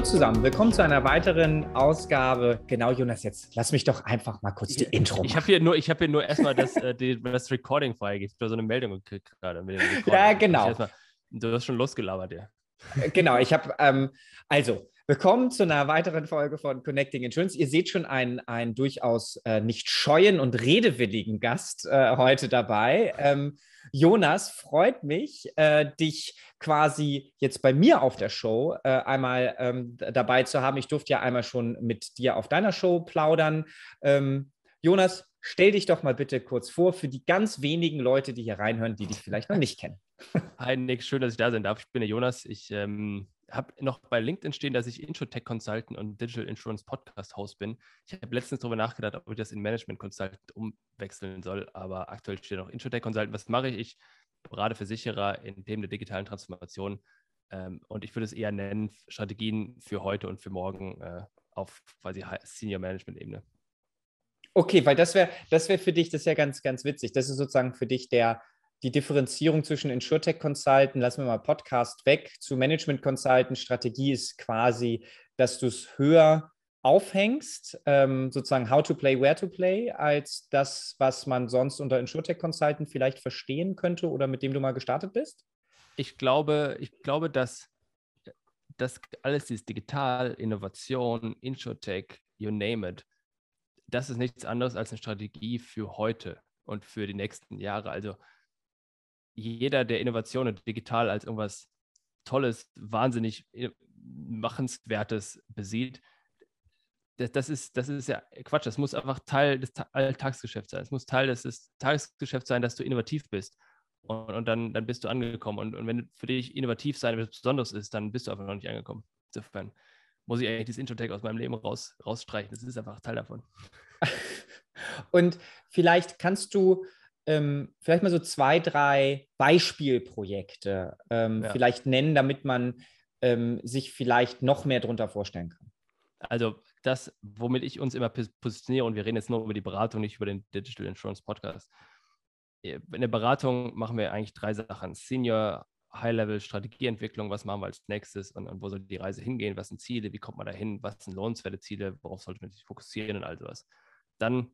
Hallo zusammen, willkommen zu einer weiteren Ausgabe. Genau, Jonas, jetzt lass mich doch einfach mal kurz die ich, Intro machen. Ich habe hier nur, ich hab hier nur erstmal das, äh, die, das Recording freigegeben. Ich habe so eine Meldung gekriegt gerade. Ja, genau. du hast schon losgelabert, ja. Äh, genau, ich habe, ähm, also, willkommen zu einer weiteren Folge von Connecting Insurance. Ihr seht schon einen, einen durchaus äh, nicht scheuen und redewilligen Gast äh, heute dabei. Ähm, Jonas, freut mich, äh, dich quasi jetzt bei mir auf der Show äh, einmal ähm, dabei zu haben. Ich durfte ja einmal schon mit dir auf deiner Show plaudern. Ähm, Jonas, stell dich doch mal bitte kurz vor für die ganz wenigen Leute, die hier reinhören, die dich vielleicht noch nicht kennen. Hi Nick, schön, dass ich da sein darf. Ich bin der Jonas. Ich ähm, habe noch bei LinkedIn stehen, dass ich Introtech Consultant und Digital Insurance Podcast Host bin. Ich habe letztens darüber nachgedacht, ob ich das in Management Consultant umwechseln soll, aber aktuell steht noch Introtech Consultant. Was mache ich? Ich berate Versicherer in Themen der digitalen Transformation ähm, und ich würde es eher nennen Strategien für heute und für morgen äh, auf quasi Senior Management Ebene. Okay, weil das wäre das wär für dich, das ist ja ganz, ganz witzig. Das ist sozusagen für dich der, die Differenzierung zwischen InsurTech Consultant, lassen wir mal Podcast weg, zu Management Consultant. Strategie ist quasi, dass du es höher aufhängst, ähm, sozusagen how to play, where to play, als das, was man sonst unter InsurTech Consultant vielleicht verstehen könnte oder mit dem du mal gestartet bist? Ich glaube, ich glaube, dass das alles ist digital, Innovation, InsurTech, you name it. Das ist nichts anderes als eine Strategie für heute und für die nächsten Jahre. Also jeder, der Innovation und digital als irgendwas Tolles, wahnsinnig äh, Machenswertes besieht, das, das, ist, das ist ja Quatsch. Das muss einfach Teil des Alltagsgeschäfts sein. Es muss Teil des, Tagesgeschäfts sein, dass du innovativ bist. Und, und dann, dann bist du angekommen. Und, und wenn für dich innovativ sein etwas Besonderes ist, dann bist du einfach noch nicht angekommen. Insofern muss ich eigentlich dieses Intro-Tag aus meinem Leben raus, rausstreichen. Das ist einfach Teil davon. und vielleicht kannst du ähm, vielleicht mal so zwei, drei Beispielprojekte ähm, ja. vielleicht nennen, damit man ähm, sich vielleicht noch mehr darunter vorstellen kann. Also das, womit ich uns immer positioniere, und wir reden jetzt nur über die Beratung, nicht über den Digital Insurance Podcast. Äh, in der Beratung machen wir eigentlich drei Sachen. Senior, High-Level Strategieentwicklung, was machen wir als nächstes und, und, wo soll die Reise hingehen, was sind Ziele, wie kommt man dahin, was sind lohnenswerte Ziele, worauf sollte man sich fokussieren und all sowas. Dann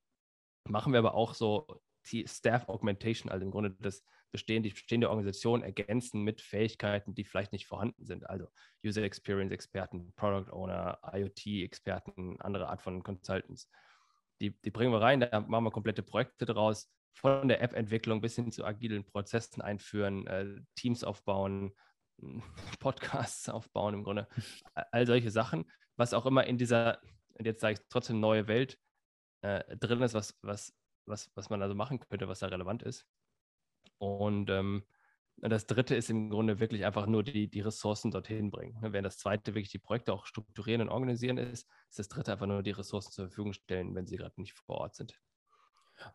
machen wir aber auch so Staff Augmentation, also im Grunde das bestehende, die bestehende Organisation ergänzen mit Fähigkeiten, die vielleicht nicht vorhanden sind. Also User Experience Experten, Product Owner, IoT Experten, andere Art von Consultants. Die, die bringen wir rein, da machen wir komplette Projekte draus, von der App-Entwicklung bis hin zu agilen Prozessen einführen, äh, Teams aufbauen, Podcasts aufbauen im Grunde, all solche Sachen, was auch immer in dieser, und jetzt sage ich trotzdem neue Welt äh, drin ist, was, was was, was man also machen könnte, was da relevant ist. Und ähm, das dritte ist im Grunde wirklich einfach nur die, die Ressourcen dorthin bringen. Ne, während das zweite wirklich die Projekte auch strukturieren und organisieren ist, ist das dritte einfach nur die Ressourcen zur Verfügung stellen, wenn sie gerade nicht vor Ort sind.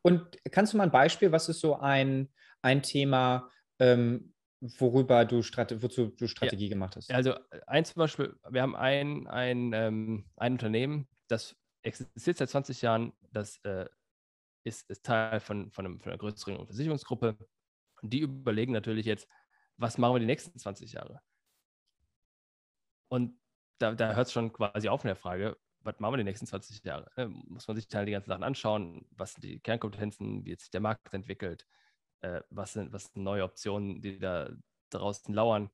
Und kannst du mal ein Beispiel, was ist so ein, ein Thema, ähm, worüber du, Strate wozu du Strategie ja, gemacht hast? Also ein zum Beispiel, wir haben ein, ein, ähm, ein Unternehmen, das existiert seit 20 Jahren, das äh, ist, ist Teil von, von, einem, von einer größeren Versicherungsgruppe. Und die überlegen natürlich jetzt, was machen wir die nächsten 20 Jahre? Und da, da hört es schon quasi auf in der Frage, was machen wir die nächsten 20 Jahre? Ne? Muss man sich dann die ganzen Sachen anschauen, was sind die Kernkompetenzen, wie jetzt sich der Markt entwickelt, äh, was, sind, was sind neue Optionen, die da draußen lauern.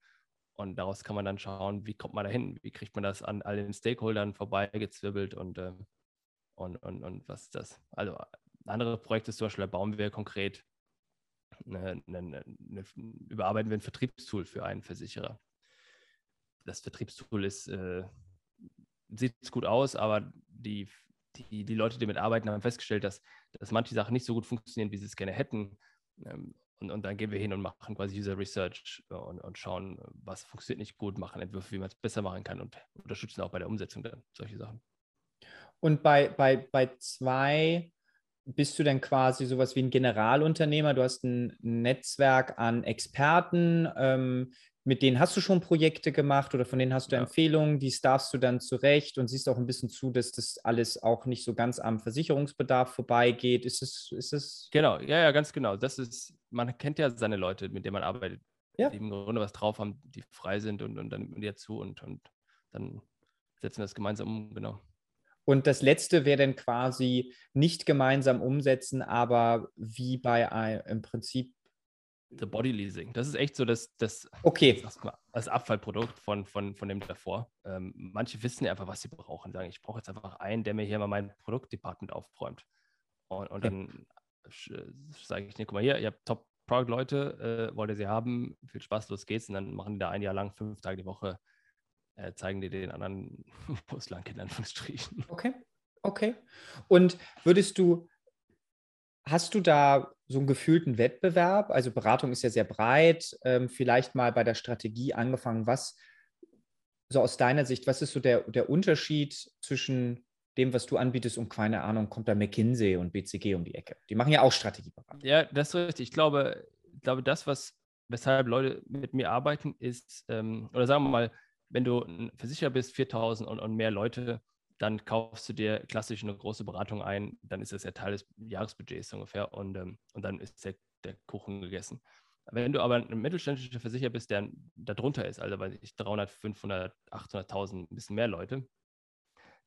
Und daraus kann man dann schauen, wie kommt man da hin, wie kriegt man das an all den Stakeholdern vorbeigezwirbelt und, äh, und, und, und was ist das? Also andere Projekte zum Beispiel, da bauen wir konkret, eine, eine, eine, überarbeiten wir ein Vertriebstool für einen Versicherer. Das Vertriebstool ist, äh, sieht gut aus, aber die, die, die Leute, die damit arbeiten, haben festgestellt, dass, dass manche Sachen nicht so gut funktionieren, wie sie es gerne hätten. Ähm, und, und, dann gehen wir hin und machen quasi User Research und, und schauen, was funktioniert nicht gut, machen Entwürfe, wie man es besser machen kann und unterstützen auch bei der Umsetzung dann solche Sachen. Und bei, bei, bei zwei bist du denn quasi sowas wie ein Generalunternehmer? Du hast ein Netzwerk an Experten, ähm, mit denen hast du schon Projekte gemacht oder von denen hast du ja. Empfehlungen, die darfst du dann zurecht und siehst auch ein bisschen zu, dass das alles auch nicht so ganz am Versicherungsbedarf vorbeigeht. Ist es, ist es? Genau, ja, ja, ganz genau. Das ist, man kennt ja seine Leute, mit denen man arbeitet, ja. die im Grunde was drauf haben, die frei sind und, und dann nimmt man die dazu und, und dann setzen wir das gemeinsam um, genau. Und das letzte wäre dann quasi nicht gemeinsam umsetzen, aber wie bei einem, im Prinzip. The Body Leasing. Das ist echt so das, das, okay. das, das Abfallprodukt von, von, von dem davor. Ähm, manche wissen ja einfach, was sie brauchen. Sagen, ich brauche jetzt einfach einen, der mir hier mal mein Produktdepartment aufräumt. Und, und dann sage ich, nee, guck mal hier, ihr habt Top-Product-Leute, äh, wollt ihr sie haben, viel Spaß, los geht's. Und dann machen die da ein Jahr lang, fünf Tage die Woche äh, zeigen die den anderen, wo es lang geht, in Anführungsstrichen. Okay, okay. Und würdest du, hast du da so einen gefühlten Wettbewerb? Also Beratung ist ja sehr breit, ähm, vielleicht mal bei der Strategie angefangen, was so aus deiner Sicht, was ist so der, der Unterschied zwischen dem, was du anbietest und keine Ahnung, kommt da McKinsey und BCG um die Ecke? Die machen ja auch Strategieberatung. Ja, das ist richtig. Ich glaube, ich glaube das, was, weshalb Leute mit mir arbeiten, ist, ähm, oder sagen wir mal, wenn du Versicherer bist, 4000 und, und mehr Leute, dann kaufst du dir klassisch eine große Beratung ein, dann ist das ja Teil des Jahresbudgets ungefähr und, ähm, und dann ist der, der Kuchen gegessen. Wenn du aber ein mittelständischer Versicherer bist, der darunter ist, also weiß ich 300, 500, 800.000, ein bisschen mehr Leute,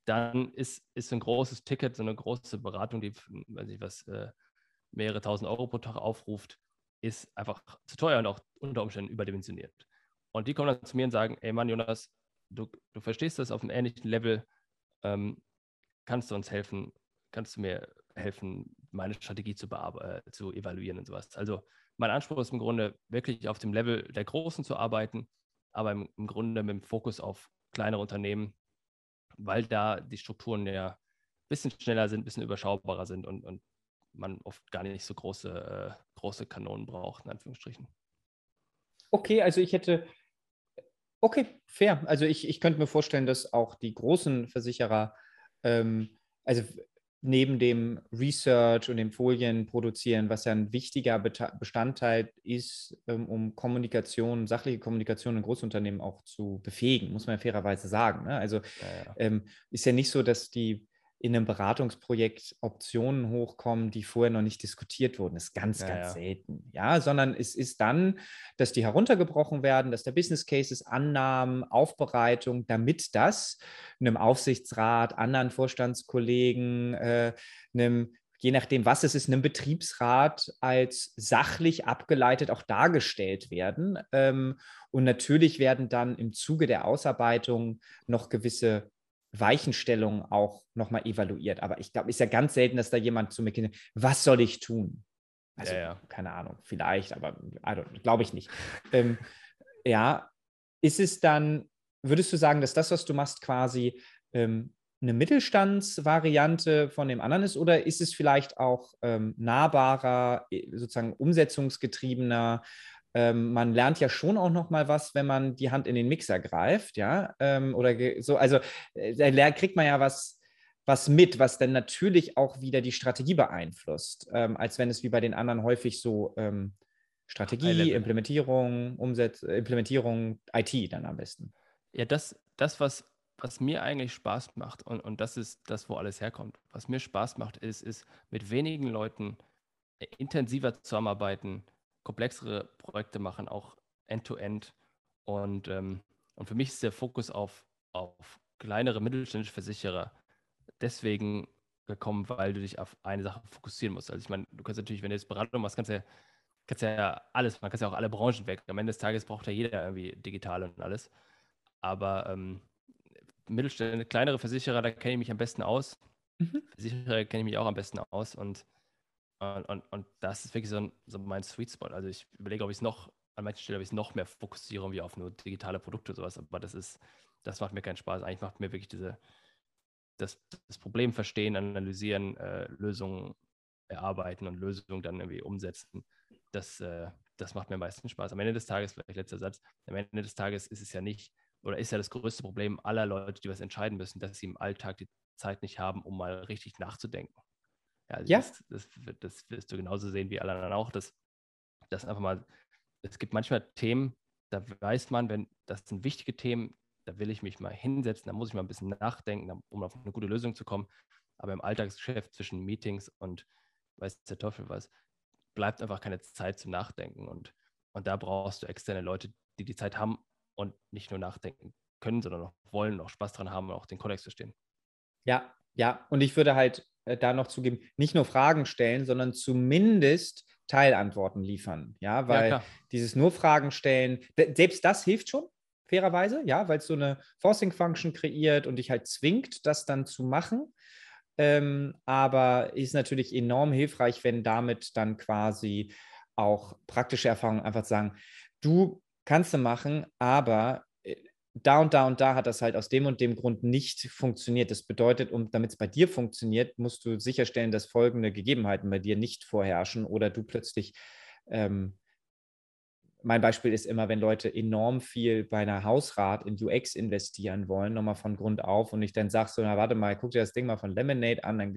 dann ist, ist ein großes Ticket, so eine große Beratung, die, weiß ich was, äh, mehrere tausend Euro pro Tag aufruft, ist einfach zu teuer und auch unter Umständen überdimensioniert. Und die kommen dann zu mir und sagen, ey Mann, Jonas, du, du verstehst das auf einem ähnlichen Level, ähm, kannst du uns helfen, kannst du mir helfen, meine Strategie zu, äh, zu evaluieren und sowas. Also mein Anspruch ist im Grunde wirklich auf dem Level der Großen zu arbeiten, aber im, im Grunde mit dem Fokus auf kleinere Unternehmen, weil da die Strukturen ja ein bisschen schneller sind, ein bisschen überschaubarer sind und, und man oft gar nicht so große, äh, große Kanonen braucht, in Anführungsstrichen. Okay, also ich hätte Okay, fair. Also ich, ich könnte mir vorstellen, dass auch die großen Versicherer, ähm, also neben dem Research und dem Folien produzieren, was ja ein wichtiger Bestandteil ist, ähm, um Kommunikation, sachliche Kommunikation in Großunternehmen auch zu befähigen, muss man ja fairerweise sagen. Ne? Also ja, ja. Ähm, ist ja nicht so, dass die in einem Beratungsprojekt Optionen hochkommen, die vorher noch nicht diskutiert wurden. Das ist ganz, ja, ganz ja. selten. Ja, sondern es ist dann, dass die heruntergebrochen werden, dass der Business Cases, Annahmen, Aufbereitung, damit das einem Aufsichtsrat, anderen Vorstandskollegen, äh, einem je nachdem, was es ist, einem Betriebsrat als sachlich abgeleitet auch dargestellt werden. Ähm, und natürlich werden dann im Zuge der Ausarbeitung noch gewisse Weichenstellung auch nochmal evaluiert. Aber ich glaube, ist ja ganz selten, dass da jemand zu mir kennt, was soll ich tun? Also, ja, ja. keine Ahnung, vielleicht, aber glaube ich nicht. ähm, ja, ist es dann, würdest du sagen, dass das, was du machst, quasi ähm, eine Mittelstandsvariante von dem anderen ist oder ist es vielleicht auch ähm, nahbarer, sozusagen umsetzungsgetriebener, ähm, man lernt ja schon auch noch mal was, wenn man die Hand in den Mixer greift, ja, ähm, oder so, also äh, da kriegt man ja was, was mit, was dann natürlich auch wieder die Strategie beeinflusst, ähm, als wenn es wie bei den anderen häufig so ähm, Strategie, Implementierung, Umsetz Implementierung, IT dann am besten. Ja, das, das was, was mir eigentlich Spaß macht und, und das ist das, wo alles herkommt. Was mir Spaß macht, ist, ist mit wenigen Leuten äh, intensiver zusammenarbeiten, komplexere Projekte machen, auch End-to-End. -End. Und, ähm, und für mich ist der Fokus auf, auf kleinere mittelständische Versicherer deswegen gekommen, weil du dich auf eine Sache fokussieren musst. Also ich meine, du kannst natürlich, wenn du jetzt Beratung machst, kannst du ja, kannst ja alles, man kann ja auch alle Branchen weg. Am Ende des Tages braucht ja jeder irgendwie digital und alles. Aber ähm, Mittelstände, kleinere Versicherer, da kenne ich mich am besten aus. Mhm. Versicherer kenne ich mich auch am besten aus und und, und, und das ist wirklich so, ein, so mein Sweet Spot. Also ich überlege, ob ich es noch, an manchen Stellen, ob ich es noch mehr fokussiere, wie auf nur digitale Produkte sowas. Aber das ist, das macht mir keinen Spaß. Eigentlich macht mir wirklich diese, das, das Problem verstehen, analysieren, äh, Lösungen erarbeiten und Lösungen dann irgendwie umsetzen. Das, äh, das macht mir meistens Spaß. Am Ende des Tages, vielleicht letzter Satz, am Ende des Tages ist es ja nicht, oder ist ja das größte Problem aller Leute, die was entscheiden müssen, dass sie im Alltag die Zeit nicht haben, um mal richtig nachzudenken. Ja, also ja. Das, das, das, wirst du genauso sehen wie alle anderen auch. Dass, dass einfach mal, es gibt manchmal Themen, da weiß man, wenn das sind wichtige Themen, da will ich mich mal hinsetzen, da muss ich mal ein bisschen nachdenken, um auf eine gute Lösung zu kommen. Aber im Alltagsgeschäft zwischen Meetings und weiß der Teufel was, bleibt einfach keine Zeit zum Nachdenken. Und, und da brauchst du externe Leute, die die Zeit haben und nicht nur nachdenken können, sondern auch wollen, auch Spaß dran haben und auch den Kontext verstehen. Ja, ja. Und ich würde halt äh, da noch zugeben, nicht nur Fragen stellen, sondern zumindest Teilantworten liefern. Ja, weil ja, dieses nur Fragen stellen, selbst das hilft schon, fairerweise, ja, weil es so eine Forcing-Function kreiert und dich halt zwingt, das dann zu machen. Ähm, aber ist natürlich enorm hilfreich, wenn damit dann quasi auch praktische Erfahrungen einfach sagen, du kannst du machen, aber da und da und da hat das halt aus dem und dem Grund nicht funktioniert. Das bedeutet, um, damit es bei dir funktioniert, musst du sicherstellen, dass folgende Gegebenheiten bei dir nicht vorherrschen oder du plötzlich ähm, mein Beispiel ist immer, wenn Leute enorm viel bei einer Hausrat in UX investieren wollen, nochmal von Grund auf und ich dann sage so, na warte mal, guck dir das Ding mal von Lemonade an, dann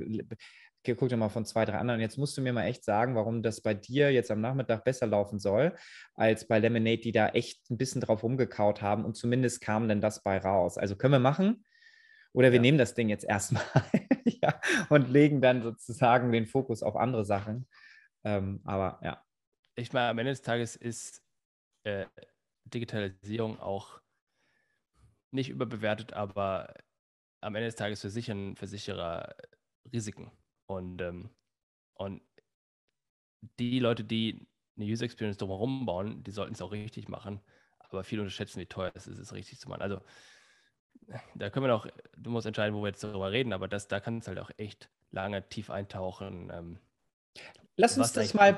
guck dir mal von zwei, drei anderen. Jetzt musst du mir mal echt sagen, warum das bei dir jetzt am Nachmittag besser laufen soll, als bei Lemonade, die da echt ein bisschen drauf rumgekaut haben und zumindest kam denn das bei raus. Also können wir machen oder wir ja. nehmen das Ding jetzt erstmal ja, und legen dann sozusagen den Fokus auf andere Sachen. Ähm, aber ja. Ich meine, am Ende des Tages ist äh, Digitalisierung auch nicht überbewertet, aber am Ende des Tages versichern Versicherer Risiken. Und, ähm, und die Leute, die eine User Experience drumherum bauen, die sollten es auch richtig machen. Aber viele unterschätzen, wie teuer es ist, es richtig zu machen. Also da können wir noch, du musst entscheiden, wo wir jetzt darüber reden, aber das, da kann es halt auch echt lange tief eintauchen. Ähm, Lass uns das mal,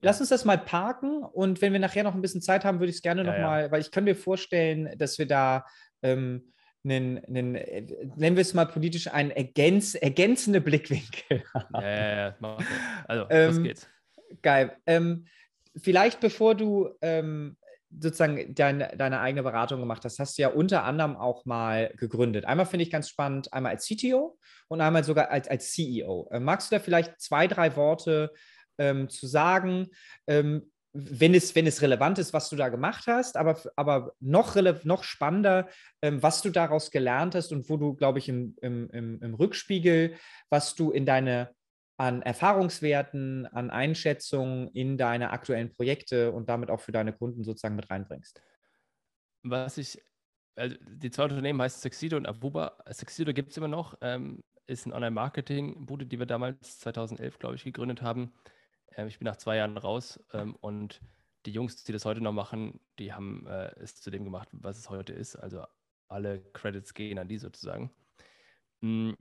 Lass uns das mal parken und wenn wir nachher noch ein bisschen Zeit haben, würde ich es gerne ja, nochmal, ja. weil ich kann mir vorstellen, dass wir da ähm, einen, einen, nennen wir es mal politisch, einen ergänz, ergänzende Blickwinkel. Ja, ja, ja. Also, ähm, los geht's. Geil. Ähm, vielleicht bevor du ähm, sozusagen dein, deine eigene Beratung gemacht hast, hast du ja unter anderem auch mal gegründet. Einmal finde ich ganz spannend, einmal als CTO und einmal sogar als, als CEO. Äh, magst du da vielleicht zwei, drei Worte ähm, zu sagen, ähm, wenn es, wenn es relevant ist, was du da gemacht hast, aber, aber noch, noch spannender, ähm, was du daraus gelernt hast und wo du, glaube ich, im, im, im, Rückspiegel, was du in deine an Erfahrungswerten, an Einschätzungen in deine aktuellen Projekte und damit auch für deine Kunden sozusagen mit reinbringst. Was ich, also die zwei Unternehmen heißen Sexido und Abuba. Sexido gibt es immer noch, ähm, ist ein Online-Marketing-Bude, die wir damals 2011, glaube ich, gegründet haben. Ähm, ich bin nach zwei Jahren raus ähm, und die Jungs, die das heute noch machen, die haben äh, es zu dem gemacht, was es heute ist. Also alle Credits gehen an die sozusagen. Mhm.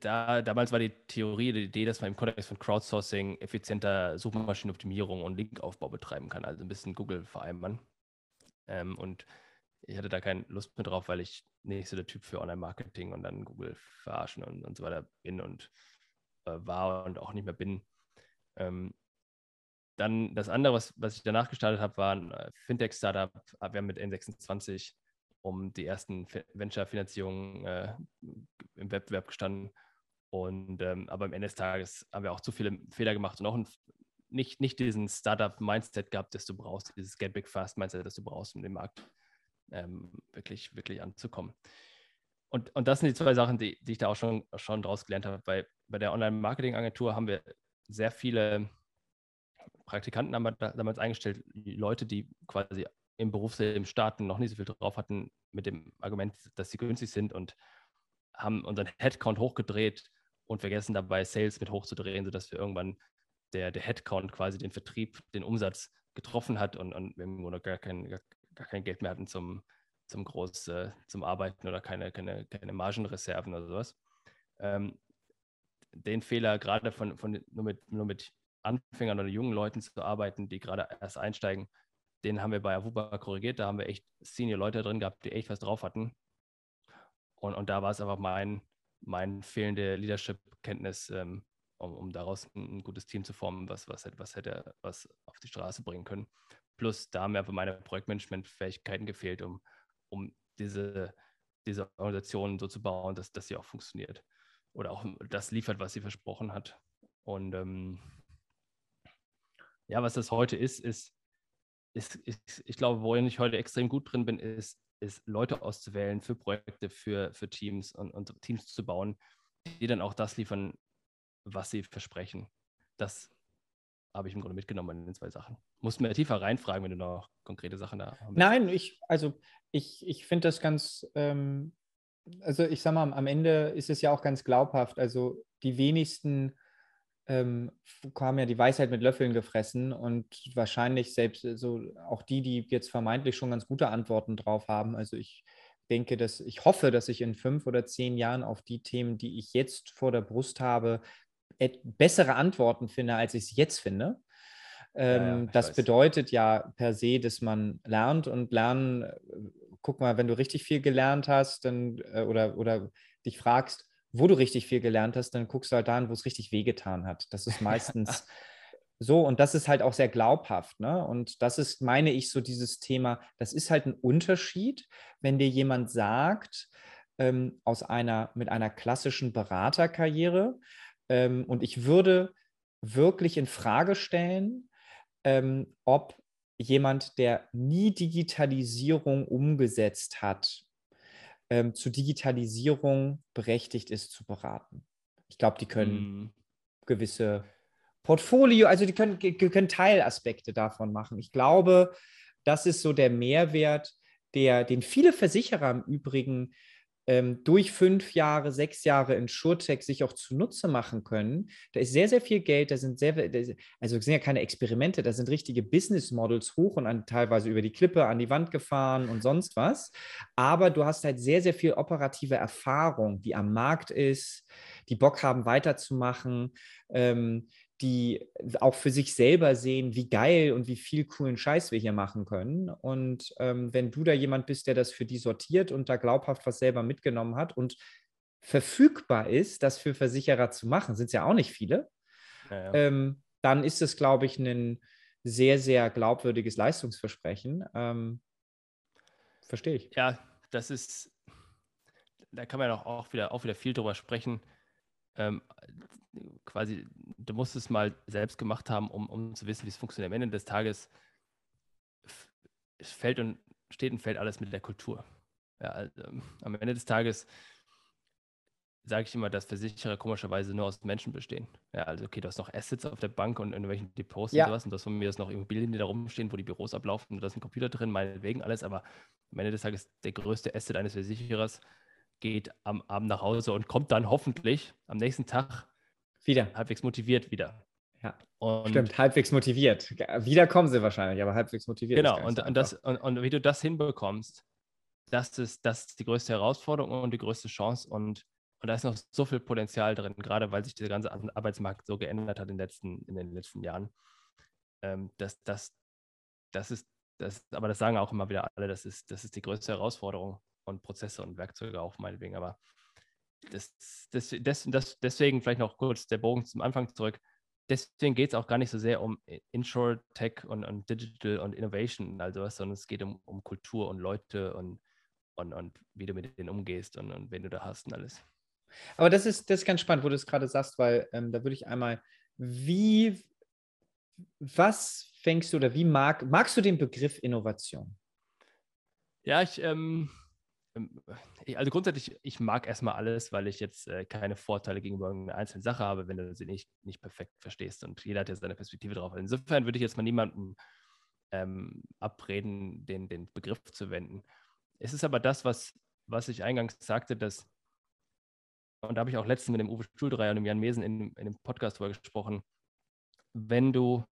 Da, damals war die Theorie, die Idee, dass man im Kontext von Crowdsourcing effizienter Suchmaschinenoptimierung und Linkaufbau betreiben kann, also ein bisschen Google vereinbaren. Ähm, und ich hatte da keine Lust mehr drauf, weil ich nicht so der Typ für Online-Marketing und dann Google verarschen und, und so weiter bin und äh, war und auch nicht mehr bin. Ähm, dann das andere, was, was ich danach gestartet habe, war ein äh, Fintech-Startup. Wir haben mit N26 um die ersten Venture-Finanzierungen äh, im Wettbewerb gestanden. Und ähm, aber am Ende des Tages haben wir auch zu viele Fehler gemacht und auch ein, nicht, nicht diesen Startup-Mindset gehabt, das du brauchst, dieses Get Big Fast Mindset, das du brauchst, um den Markt ähm, wirklich, wirklich anzukommen. Und, und das sind die zwei Sachen, die, die ich da auch schon, schon draus gelernt habe. Bei, bei der Online-Marketing-Agentur haben wir sehr viele Praktikanten damals eingestellt, Leute, die quasi im Berufsleben starten, noch nicht so viel drauf hatten, mit dem Argument, dass sie günstig sind und haben unseren Headcount hochgedreht und vergessen dabei, Sales mit hochzudrehen, sodass wir irgendwann der, der Headcount quasi den Vertrieb, den Umsatz getroffen hat und, und wir irgendwo noch gar kein, gar, gar kein Geld mehr hatten zum, zum Groß, äh, zum Arbeiten oder keine, keine, keine Margenreserven oder sowas. Ähm, den Fehler gerade von, von nur, mit, nur mit Anfängern oder jungen Leuten zu arbeiten, die gerade erst einsteigen, den haben wir bei Avuba korrigiert. Da haben wir echt Senior Leute drin gehabt, die echt was drauf hatten. Und, und da war es einfach mein, mein fehlende Leadership-Kenntnis, ähm, um, um daraus ein, ein, gutes Team zu formen, was, was, was hätte was auf die Straße bringen können. Plus da haben mir einfach meine Projektmanagement-Fähigkeiten gefehlt, um, um diese, diese Organisation so zu bauen, dass, dass sie auch funktioniert. Oder auch das liefert, was sie versprochen hat. Und ähm, ja, was das heute ist, ist, ist, ist, ich glaube, wo ich heute extrem gut drin bin, ist, ist Leute auszuwählen für Projekte, für, für Teams und, und Teams zu bauen, die dann auch das liefern, was sie versprechen. Das habe ich im Grunde mitgenommen in den zwei Sachen. Musst mir tiefer reinfragen, wenn du noch konkrete Sachen da hast. Nein, ich, also ich, ich finde das ganz, ähm, also ich sag mal, am Ende ist es ja auch ganz glaubhaft. Also die wenigsten ähm, haben ja die Weisheit mit Löffeln gefressen und wahrscheinlich selbst äh, so auch die, die jetzt vermeintlich schon ganz gute Antworten drauf haben. Also ich denke, dass ich hoffe, dass ich in fünf oder zehn Jahren auf die Themen, die ich jetzt vor der Brust habe, bessere Antworten finde, als ich es jetzt finde. Ähm, ja, das weiß. bedeutet ja per se, dass man lernt und lernen, äh, guck mal, wenn du richtig viel gelernt hast dann, äh, oder, oder dich fragst, wo du richtig viel gelernt hast, dann guckst du halt da wo es richtig wehgetan hat. Das ist meistens so und das ist halt auch sehr glaubhaft. Ne? Und das ist, meine ich, so dieses Thema, das ist halt ein Unterschied, wenn dir jemand sagt, ähm, aus einer, mit einer klassischen Beraterkarriere, ähm, und ich würde wirklich in Frage stellen, ähm, ob jemand, der nie Digitalisierung umgesetzt hat, ähm, zu Digitalisierung berechtigt ist zu beraten. Ich glaube, die können mm. gewisse Portfolio, also die können, können Teilaspekte davon machen. Ich glaube, das ist so der Mehrwert, der, den viele Versicherer im Übrigen ähm, durch fünf Jahre, sechs Jahre in SureTech sich auch zunutze machen können. Da ist sehr, sehr viel Geld, da sind sehr, also sind ja keine Experimente, da sind richtige Business Models hoch und an, teilweise über die Klippe an die Wand gefahren und sonst was. Aber du hast halt sehr, sehr viel operative Erfahrung, die am Markt ist, die Bock haben, weiterzumachen. Ähm, die auch für sich selber sehen, wie geil und wie viel coolen Scheiß wir hier machen können. Und ähm, wenn du da jemand bist, der das für die sortiert und da glaubhaft was selber mitgenommen hat und verfügbar ist, das für Versicherer zu machen, sind es ja auch nicht viele, ja, ja. Ähm, dann ist es, glaube ich, ein sehr, sehr glaubwürdiges Leistungsversprechen. Ähm, Verstehe ich. Ja, das ist, da kann man auch, auch, wieder, auch wieder viel drüber sprechen. Ähm, quasi, du musst es mal selbst gemacht haben, um, um zu wissen, wie es funktioniert. Am Ende des Tages fällt und steht und fällt alles mit der Kultur. Ja, also, am Ende des Tages sage ich immer, dass Versicherer komischerweise nur aus Menschen bestehen. Ja, also okay, du hast noch Assets auf der Bank und in irgendwelchen Depots ja. und sowas und das von mir ist noch Immobilien, die da rumstehen, wo die Büros ablaufen und da ist ein Computer drin, meinetwegen alles, aber am Ende des Tages der größte Asset eines Versicherers geht am Abend nach Hause und kommt dann hoffentlich am nächsten Tag wieder. Halbwegs motiviert wieder. Ja. Und Stimmt, halbwegs motiviert. Wieder kommen sie wahrscheinlich, aber halbwegs motiviert. Genau, und, und, das, und, und, wie du das hinbekommst, das ist, das ist die größte Herausforderung und die größte Chance. Und, und da ist noch so viel Potenzial drin, gerade weil sich der ganze Arbeitsmarkt so geändert hat in den letzten, in den letzten Jahren. Ähm, das, das, das ist, das, aber das sagen auch immer wieder alle, das ist, das ist die größte Herausforderung und Prozesse und Werkzeuge auch meinetwegen. Aber das, das, das, das, deswegen vielleicht noch kurz der Bogen zum Anfang zurück. Deswegen geht es auch gar nicht so sehr um Insure, Tech und, und Digital und Innovation, also was, sondern es geht um, um Kultur und Leute und, und, und wie du mit denen umgehst und, und wen du da hast und alles. Aber das ist, das ist ganz spannend, wo du es gerade sagst, weil ähm, da würde ich einmal, wie, was fängst du oder wie mag, magst du den Begriff Innovation? Ja, ich, ähm, ähm, also grundsätzlich, ich mag erstmal alles, weil ich jetzt äh, keine Vorteile gegenüber einer einzelnen Sache habe, wenn du sie nicht, nicht perfekt verstehst. Und jeder hat ja seine Perspektive drauf. Insofern würde ich jetzt mal niemandem ähm, abreden, den, den Begriff zu wenden. Es ist aber das, was, was ich eingangs sagte, dass, und da habe ich auch letztens mit dem Uwe Stuhldreier und dem Jan Mesen in, in dem Podcast darüber gesprochen, wenn du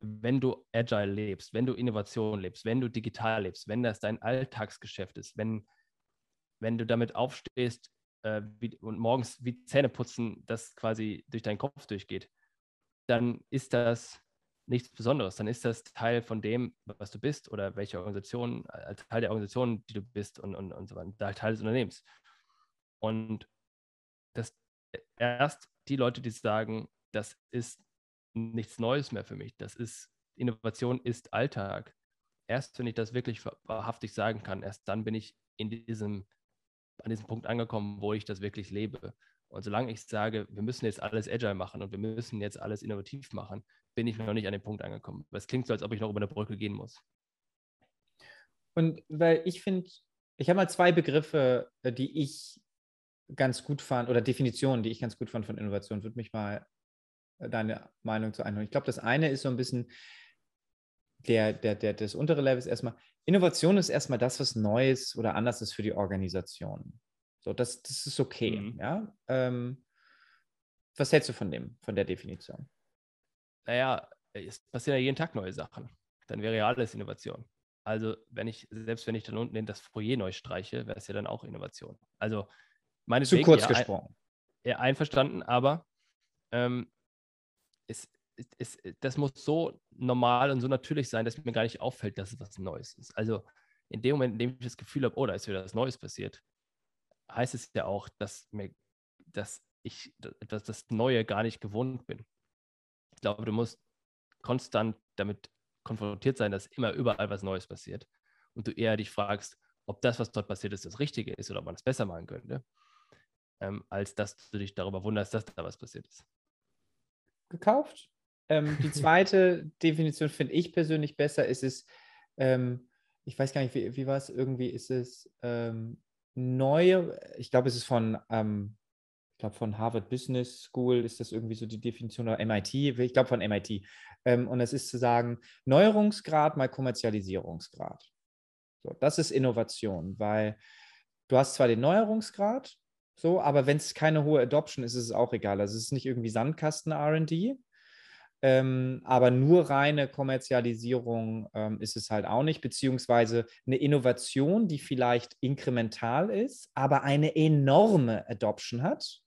wenn du agile lebst, wenn du Innovation lebst, wenn du digital lebst, wenn das dein Alltagsgeschäft ist, wenn, wenn du damit aufstehst äh, wie, und morgens wie Zähne putzen, das quasi durch deinen Kopf durchgeht, dann ist das nichts Besonderes. Dann ist das Teil von dem, was du bist oder welche Organisation, äh, Teil der Organisation, die du bist und, und, und so weiter, Teil des Unternehmens. Und das erst die Leute, die sagen, das ist nichts Neues mehr für mich. Das ist, Innovation ist Alltag. Erst wenn ich das wirklich wahrhaftig sagen kann, erst dann bin ich in diesem, an diesem Punkt angekommen, wo ich das wirklich lebe. Und solange ich sage, wir müssen jetzt alles agile machen und wir müssen jetzt alles innovativ machen, bin ich noch nicht an den Punkt angekommen. Es klingt so, als ob ich noch über eine Brücke gehen muss. Und weil ich finde, ich habe mal zwei Begriffe, äh, die ich ganz gut fand, oder Definitionen, die ich ganz gut fand von Innovation, würde mich mal deine Meinung zu einholen. Ich glaube, das eine ist so ein bisschen, der, der, der, das untere Level ist erstmal, Innovation ist erstmal das, was Neues oder anders ist für die Organisation. So, das, das ist okay. Mhm. Ja? Ähm, was hältst du von dem, von der Definition? Naja, es passieren ja jeden Tag neue Sachen. Dann wäre ja alles Innovation. Also, wenn ich, selbst wenn ich dann unten in das Foyer neu streiche, wäre es ja dann auch Innovation. Also, meine Zu kurz ja, gesprochen. ja, einverstanden, aber ähm, es, es, das muss so normal und so natürlich sein, dass mir gar nicht auffällt, dass es was Neues ist. Also, in dem Moment, in dem ich das Gefühl habe, oh, da ist wieder was Neues passiert, heißt es ja auch, dass, mir, dass ich etwas das Neue gar nicht gewohnt bin. Ich glaube, du musst konstant damit konfrontiert sein, dass immer überall was Neues passiert. Und du eher dich fragst, ob das, was dort passiert ist, das Richtige ist oder ob man es besser machen könnte, ähm, als dass du dich darüber wunderst, dass da was passiert ist. Gekauft. Ähm, die zweite Definition finde ich persönlich besser. Ist es, ähm, ich weiß gar nicht, wie, wie war es, irgendwie ist es ähm, neue, ich glaube, es ist von, ähm, ich glaube, von Harvard Business School ist das irgendwie so die Definition oder MIT, ich glaube von MIT. Ähm, und es ist zu sagen, Neuerungsgrad mal Kommerzialisierungsgrad. So, das ist Innovation, weil du hast zwar den Neuerungsgrad, so, aber wenn es keine hohe Adoption ist, ist es auch egal. Also es ist nicht irgendwie Sandkasten RD, ähm, aber nur reine Kommerzialisierung ähm, ist es halt auch nicht, beziehungsweise eine Innovation, die vielleicht inkremental ist, aber eine enorme Adoption hat,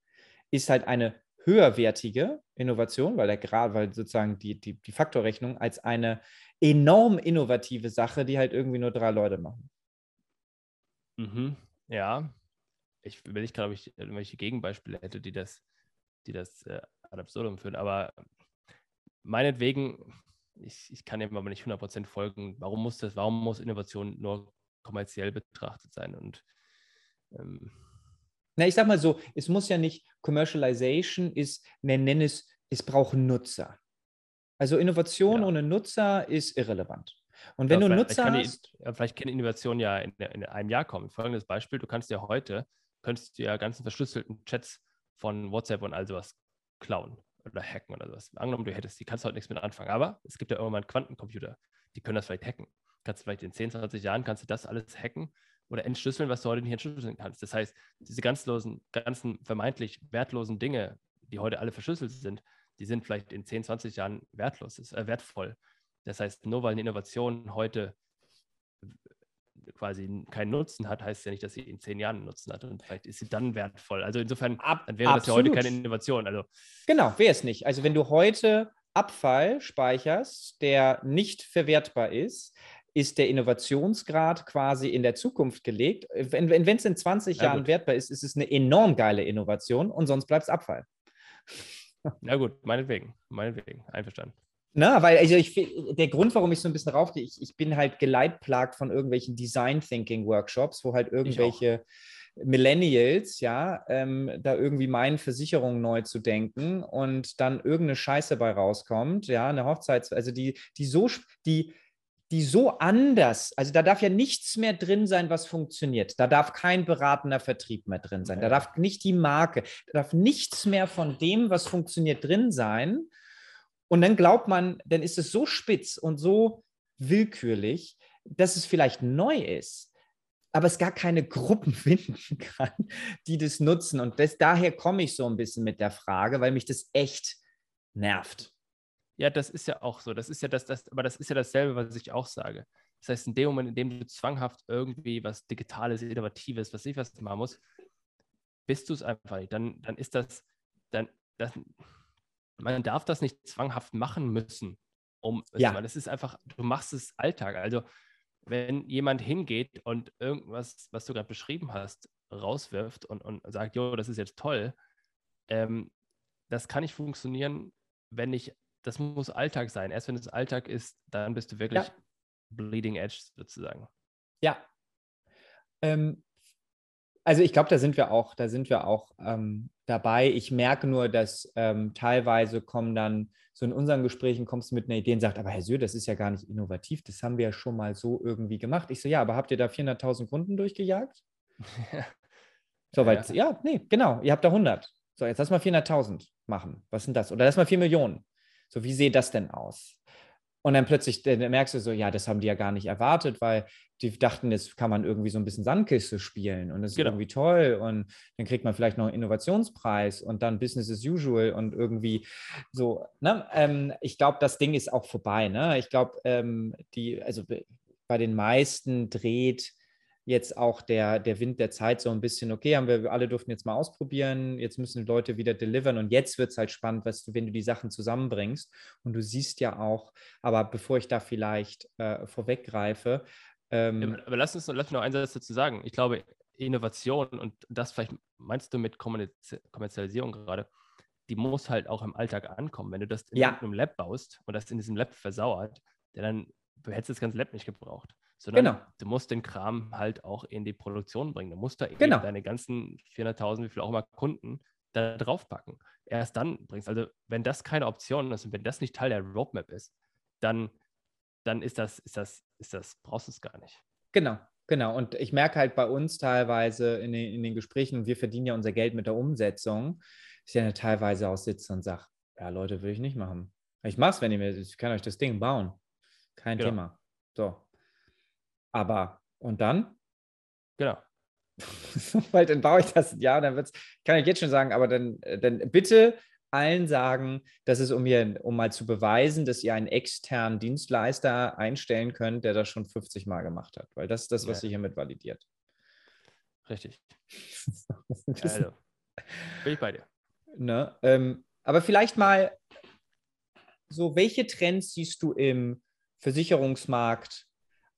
ist halt eine höherwertige Innovation, weil der Grad, weil sozusagen die, die, die Faktorrechnung als eine enorm innovative Sache, die halt irgendwie nur drei Leute machen. Mhm. Ja, ich will nicht gerade, ob ich irgendwelche Gegenbeispiele hätte, die das, die das äh, ad absurdum führen, aber meinetwegen, ich, ich kann dem aber nicht 100% folgen, warum muss das, warum muss Innovation nur kommerziell betrachtet sein und ähm, na, ich sag mal so, es muss ja nicht, Commercialization ist, nenn es, es braucht Nutzer. Also Innovation ja. ohne Nutzer ist irrelevant. Und wenn ja, du Nutzer hast. Die, vielleicht kann Innovation ja in, in, einem Jahr kommen. Folgendes Beispiel: Du kannst ja heute, könntest du ja ganzen verschlüsselten Chats von WhatsApp und all sowas klauen oder hacken oder sowas. Angenommen, du hättest, die kannst du heute nichts mit anfangen. Aber es gibt ja irgendwann Quantencomputer, die können das vielleicht hacken. Kannst du vielleicht in 10, 20 Jahren kannst du das alles hacken oder entschlüsseln, was du heute nicht entschlüsseln kannst. Das heißt, diese ganzen, ganzen vermeintlich wertlosen Dinge, die heute alle verschlüsselt sind, die sind vielleicht in 10, 20 Jahren wertlos, äh, wertvoll. Das heißt, nur weil eine Innovation heute quasi keinen Nutzen hat, heißt ja nicht, dass sie in zehn Jahren einen Nutzen hat. Und vielleicht ist sie dann wertvoll. Also insofern Ab, dann wäre absolut. das ja heute keine Innovation. Also, genau, wäre es nicht. Also wenn du heute Abfall speicherst, der nicht verwertbar ist, ist der Innovationsgrad quasi in der Zukunft gelegt. Wenn es in 20 ja, Jahren gut. wertbar ist, ist es eine enorm geile Innovation und sonst bleibt es Abfall. Na gut, meinetwegen, meinetwegen, einverstanden. Na, weil also ich der Grund, warum ich so ein bisschen raufgehe, ich, ich bin halt geleitplagt von irgendwelchen Design Thinking Workshops, wo halt irgendwelche Millennials, ja, ähm, da irgendwie meinen, Versicherungen neu zu denken und dann irgendeine Scheiße bei rauskommt, ja, eine Hochzeits, also die, die so, die, die so anders, also da darf ja nichts mehr drin sein, was funktioniert. Da darf kein beratender Vertrieb mehr drin sein. Da darf nicht die Marke, da darf nichts mehr von dem, was funktioniert, drin sein und dann glaubt man, dann ist es so spitz und so willkürlich, dass es vielleicht neu ist, aber es gar keine Gruppen finden kann, die das nutzen. Und das, daher komme ich so ein bisschen mit der Frage, weil mich das echt nervt. Ja, das ist ja auch so. Das ist ja das, das, aber das ist ja dasselbe, was ich auch sage. Das heißt, in dem Moment, in dem du zwanghaft irgendwie was Digitales, Innovatives, was ich was machen muss, bist du es einfach nicht. Dann, dann ist das, dann, das, man darf das nicht zwanghaft machen müssen. Um, ja. Das ist einfach, du machst es Alltag. Also, wenn jemand hingeht und irgendwas, was du gerade beschrieben hast, rauswirft und, und sagt, jo, das ist jetzt toll, ähm, das kann nicht funktionieren, wenn nicht, das muss Alltag sein. Erst wenn es Alltag ist, dann bist du wirklich ja. bleeding edge sozusagen. Ja. Ähm, also ich glaube, da sind wir auch, da sind wir auch ähm, dabei. Ich merke nur, dass ähm, teilweise kommen dann, so in unseren Gesprächen kommst du mit einer Idee und sagst, aber Herr Söhr, das ist ja gar nicht innovativ, das haben wir ja schon mal so irgendwie gemacht. Ich so, ja, aber habt ihr da 400.000 Kunden durchgejagt? so, weil, ja. ja, nee, genau, ihr habt da 100. So, jetzt du mal 400.000. machen. Was sind das? Oder lass mal 4 Millionen. So, wie sieht das denn aus? Und dann plötzlich dann merkst du so, ja, das haben die ja gar nicht erwartet, weil die dachten, jetzt kann man irgendwie so ein bisschen Sandkiste spielen und das ist genau. irgendwie toll und dann kriegt man vielleicht noch einen Innovationspreis und dann Business as usual und irgendwie so. Ne? Ähm, ich glaube, das Ding ist auch vorbei. Ne? Ich glaube, ähm, die, also bei den meisten dreht jetzt auch der, der Wind der Zeit so ein bisschen, okay, haben wir alle durften jetzt mal ausprobieren, jetzt müssen die Leute wieder delivern und jetzt wird es halt spannend, was du, wenn du die Sachen zusammenbringst. Und du siehst ja auch, aber bevor ich da vielleicht äh, vorweggreife. Ähm, aber lass uns, lass uns noch einen Satz dazu sagen. Ich glaube, Innovation und das vielleicht meinst du mit Kommerzialisierung gerade, die muss halt auch im Alltag ankommen. Wenn du das in ja. einem Lab baust und das in diesem Lab versauert, dann hättest du das ganze Lab nicht gebraucht sondern genau. du musst den Kram halt auch in die Produktion bringen. Du musst da genau. deine ganzen 400.000, wie viel auch immer Kunden da draufpacken. Erst dann bringst also wenn das keine Option ist und wenn das nicht Teil der Roadmap ist, dann, dann ist das, ist das, ist das, brauchst du es gar nicht. Genau, genau. Und ich merke halt bei uns teilweise in den, in den Gesprächen, wir verdienen ja unser Geld mit der Umsetzung, ich ja teilweise auch sitze und sage, ja Leute, will ich nicht machen. Ich mache es, wenn ihr mir, ich kann euch das Ding bauen. Kein genau. Thema. So, aber und dann? Genau. Weil dann baue ich das, ja, dann wird's, kann ich jetzt schon sagen, aber dann, äh, dann bitte allen sagen, dass es um mir, um mal zu beweisen, dass ihr einen externen Dienstleister einstellen könnt, der das schon 50 Mal gemacht hat. Weil das ist das, was ja. ihr hiermit validiert. Richtig. also, bin ich bei dir. Ne? Ähm, aber vielleicht mal so, welche Trends siehst du im Versicherungsmarkt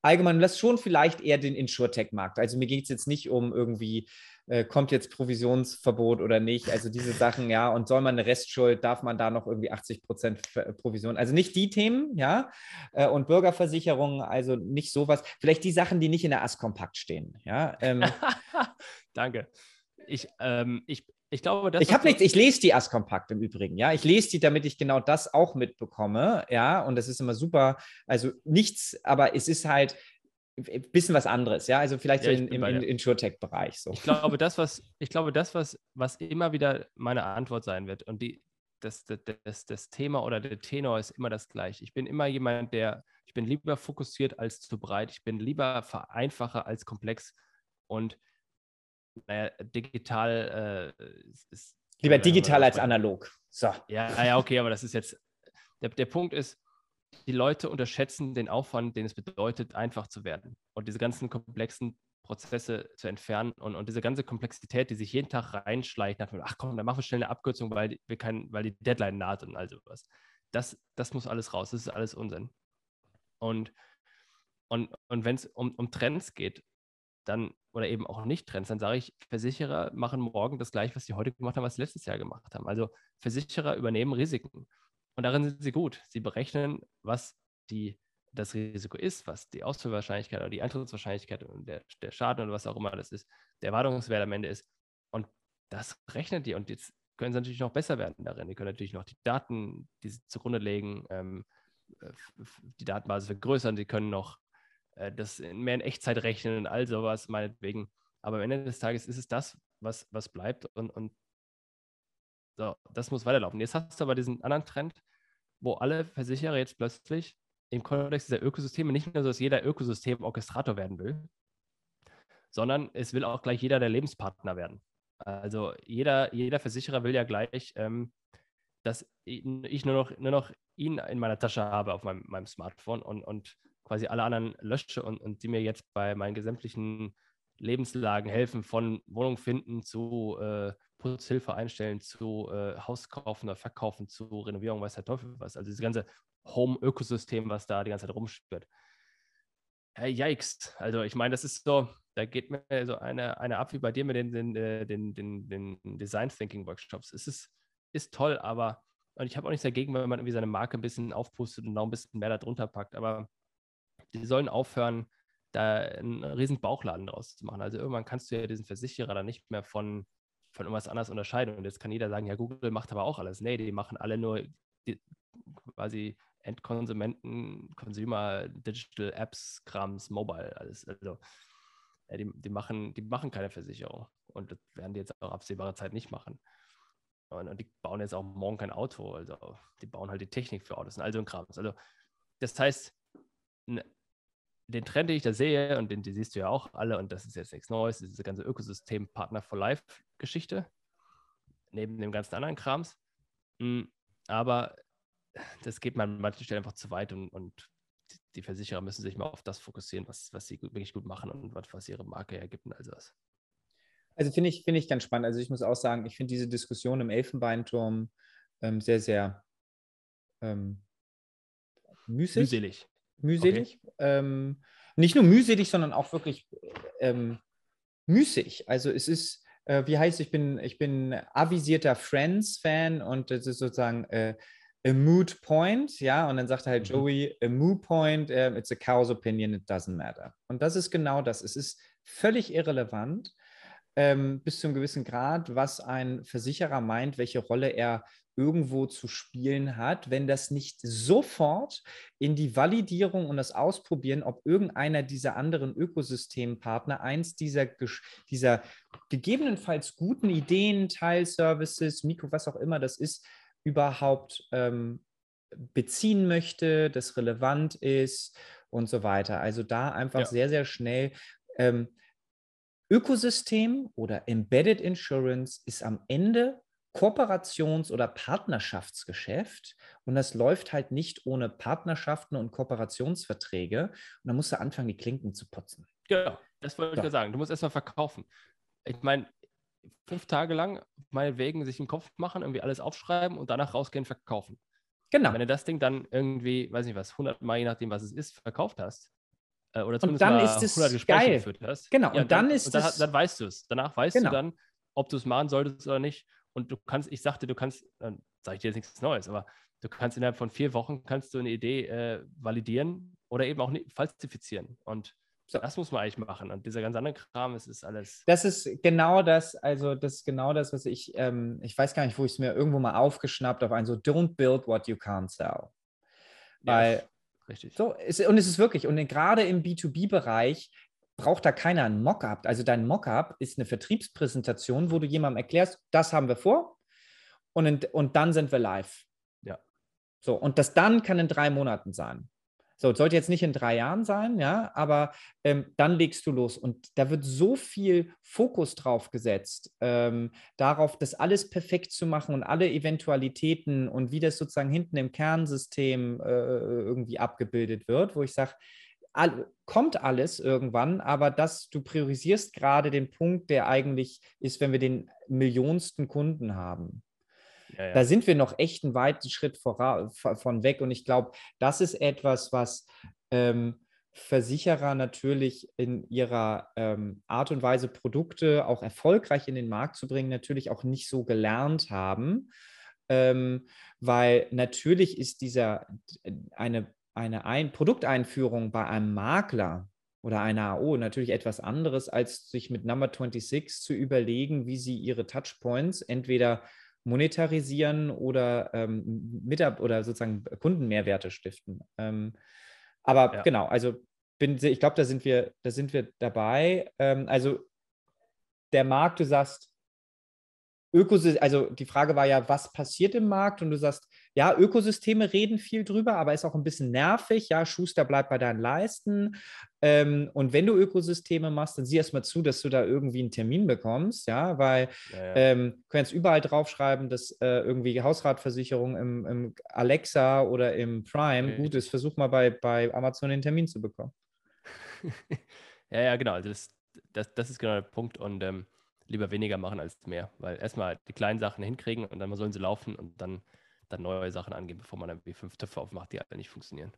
allgemein, das schon vielleicht eher den Insurtech-Markt. Also mir geht es jetzt nicht um irgendwie, äh, kommt jetzt Provisionsverbot oder nicht. Also diese Sachen, ja, und soll man eine Restschuld, darf man da noch irgendwie 80 Prozent Provision? Also nicht die Themen, ja, äh, und Bürgerversicherungen, also nicht sowas. Vielleicht die Sachen, die nicht in der AS-Kompakt stehen, ja. Ähm, Danke. Ich, ähm, ich, ich glaube, das. Ich habe nichts, ich lese die AS-Kompakt im Übrigen, ja. Ich lese die, damit ich genau das auch mitbekomme, ja. Und das ist immer super. Also nichts, aber es ist halt ein bisschen was anderes, ja. Also vielleicht ja, so in, im in, Insurtech-Bereich. So. Ich glaube, das, was, ich glaube, das, was, was immer wieder meine Antwort sein wird, und die, das, das, das, das Thema oder der Tenor ist immer das gleiche. Ich bin immer jemand, der, ich bin lieber fokussiert als zu breit, ich bin lieber vereinfacher als komplex. Und naja, digital äh, ist. Lieber digital als analog. So. Ja, ja, okay, aber das ist jetzt. Der, der Punkt ist, die Leute unterschätzen den Aufwand, den es bedeutet, einfach zu werden und diese ganzen komplexen Prozesse zu entfernen und, und diese ganze Komplexität, die sich jeden Tag reinschleicht, nach, ach komm, dann machen wir schnell eine Abkürzung, weil wir kein, weil die Deadline naht und all sowas. Das, das muss alles raus, das ist alles Unsinn. Und, und, und wenn es um, um Trends geht, dann, oder eben auch nicht Trends, dann sage ich, Versicherer machen morgen das gleiche, was sie heute gemacht haben, was sie letztes Jahr gemacht haben. Also Versicherer übernehmen Risiken. Und darin sind sie gut. Sie berechnen, was die, das Risiko ist, was die Ausfallwahrscheinlichkeit oder die Eintrittswahrscheinlichkeit und der, der Schaden oder was auch immer das ist, der Erwartungswert am Ende ist. Und das rechnet die. Und jetzt können sie natürlich noch besser werden darin. Die können natürlich noch die Daten, die sie zugrunde legen, ähm, äh, die Datenbasis vergrößern. Sie können noch äh, das mehr in Echtzeit rechnen und all sowas, meinetwegen. Aber am Ende des Tages ist es das, was, was bleibt und, und so, das muss weiterlaufen. Jetzt hast du aber diesen anderen Trend, wo alle Versicherer jetzt plötzlich im Kontext dieser Ökosysteme nicht nur so, dass jeder Ökosystem Orchestrator werden will, sondern es will auch gleich jeder der Lebenspartner werden. Also jeder, jeder Versicherer will ja gleich, ähm, dass ich nur noch, nur noch ihn in meiner Tasche habe auf meinem, meinem Smartphone und, und quasi alle anderen lösche und, und die mir jetzt bei meinen gesämtlichen Lebenslagen helfen, von Wohnung finden zu äh, Putzhilfe einstellen, zu äh, Haus kaufen oder verkaufen, zu Renovierung, weiß der Teufel was. Also dieses ganze Home-Ökosystem, was da die ganze Zeit rumspürt. Hey, yikes. Also ich meine, das ist so, da geht mir so eine, eine ab wie bei dir mit den, den, äh, den, den, den Design Thinking Workshops. Es ist, ist toll, aber und ich habe auch nichts dagegen, wenn man irgendwie seine Marke ein bisschen aufpustet und noch ein bisschen mehr darunter packt. Aber die sollen aufhören, da einen riesen Bauchladen draus zu machen. Also irgendwann kannst du ja diesen Versicherer dann nicht mehr von, von irgendwas anderes unterscheiden. Und jetzt kann jeder sagen, ja, Google macht aber auch alles. Nee, die machen alle nur die, quasi Endkonsumenten, Consumer, Digital Apps, Krams, Mobile, alles. Also ja, die, die, machen, die machen keine Versicherung. Und das werden die jetzt auch absehbare Zeit nicht machen. Und, und, die bauen jetzt auch morgen kein Auto. Also die bauen halt die Technik für Autos und all so ein Kram. Also das heißt, den Trend, den ich da sehe, und den, den siehst du ja auch alle, und das ist jetzt nichts Neues, diese ganze Ökosystem Partner for Life-Geschichte, neben dem ganzen anderen Krams. Hm, aber das geht man an manchen Stellen einfach zu weit und, und die Versicherer müssen sich mal auf das fokussieren, was, was sie wirklich gut machen und was, was ihre Marke ergibt und all sowas. Also finde ich, find ich ganz spannend. Also ich muss auch sagen, ich finde diese Diskussion im Elfenbeinturm ähm, sehr, sehr ähm, müßig. Mühselig. Mühselig. Okay. Ähm, nicht nur mühselig, sondern auch wirklich ähm, müßig. Also es ist, äh, wie heißt ich bin, ich bin avisierter Friends-Fan und das ist sozusagen äh, a mood point, ja, und dann sagt halt mhm. Joey, a mood point, uh, it's a cow's opinion, it doesn't matter. Und das ist genau das. Es ist völlig irrelevant ähm, bis zu einem gewissen Grad, was ein Versicherer meint, welche Rolle er irgendwo zu spielen hat, wenn das nicht sofort in die Validierung und das Ausprobieren, ob irgendeiner dieser anderen Ökosystempartner eins dieser, dieser gegebenenfalls guten Ideen, Teilservices, Mikro, was auch immer das ist, überhaupt ähm, beziehen möchte, das relevant ist und so weiter. Also da einfach ja. sehr, sehr schnell. Ähm, Ökosystem oder Embedded Insurance ist am Ende Kooperations- oder Partnerschaftsgeschäft und das läuft halt nicht ohne Partnerschaften und Kooperationsverträge und dann musst du anfangen, die Klinken zu putzen. Genau, das wollte so. ich sagen. Du musst erstmal verkaufen. Ich meine, fünf Tage lang meinetwegen sich einen Kopf machen, irgendwie alles aufschreiben und danach rausgehen, verkaufen. Genau. wenn du das Ding dann irgendwie, weiß nicht was, 100 Mal, je nachdem, was es ist, verkauft hast, äh, oder zumindest und dann ist es 100 Gespräche geil. geführt hast. Genau, ja, und dann, dann ist und dann, dann, weißt du es. Danach weißt genau. du dann, ob du es machen solltest oder nicht. Und du kannst, ich sagte, du kannst, dann sage ich dir jetzt nichts Neues, aber du kannst innerhalb von vier Wochen kannst du eine Idee äh, validieren oder eben auch falsifizieren. Und so. Das muss man eigentlich machen. Und dieser ganz andere Kram, es ist alles. Das ist genau das, also das ist genau das, was ich, ähm, ich weiß gar nicht, wo ich es mir irgendwo mal aufgeschnappt auf ein so Don't build what you can't sell. Weil, richtig. So, ist, und es ist wirklich, und gerade im B2B-Bereich braucht da keiner ein Mockup. Also dein Mockup ist eine Vertriebspräsentation, wo du jemandem erklärst, das haben wir vor und, in, und dann sind wir live. Ja. So, und das dann kann in drei Monaten sein. So, es sollte jetzt nicht in drei Jahren sein, ja, aber ähm, dann legst du los. Und da wird so viel Fokus drauf gesetzt, ähm, darauf, das alles perfekt zu machen und alle Eventualitäten und wie das sozusagen hinten im Kernsystem äh, irgendwie abgebildet wird, wo ich sage, all, kommt alles irgendwann, aber das, du priorisierst gerade den Punkt, der eigentlich ist, wenn wir den millionsten Kunden haben. Da sind wir noch echt einen weiten Schritt von weg. Und ich glaube, das ist etwas, was ähm, Versicherer natürlich in ihrer ähm, Art und Weise, Produkte auch erfolgreich in den Markt zu bringen, natürlich auch nicht so gelernt haben. Ähm, weil natürlich ist dieser eine, eine Ein Produkteinführung bei einem Makler oder einer AO natürlich etwas anderes, als sich mit Number 26 zu überlegen, wie sie ihre Touchpoints entweder monetarisieren oder ähm, Mitab oder sozusagen Kundenmehrwerte stiften. Ähm, aber ja. genau, also bin, ich glaube, da sind wir, da sind wir dabei. Ähm, also der Markt, du sagst, Ökosystem, also die Frage war ja, was passiert im Markt? Und du sagst, ja, Ökosysteme reden viel drüber, aber ist auch ein bisschen nervig. Ja, Schuster bleibt bei deinen Leisten. Ähm, und wenn du Ökosysteme machst, dann sieh erst mal zu, dass du da irgendwie einen Termin bekommst, ja, weil ja, ja. Ähm, du kannst überall draufschreiben, dass äh, irgendwie Hausratversicherung im, im, Alexa oder im Prime okay. gut ist. Versuch mal bei, bei Amazon den Termin zu bekommen. ja, ja, genau. Also das, das, das ist genau der Punkt. Und ähm, lieber weniger machen als mehr, weil erstmal die kleinen Sachen hinkriegen und dann sollen sie laufen und dann, dann neue Sachen angehen, bevor man dann wie fünf Töpfe aufmacht, die alle nicht funktionieren.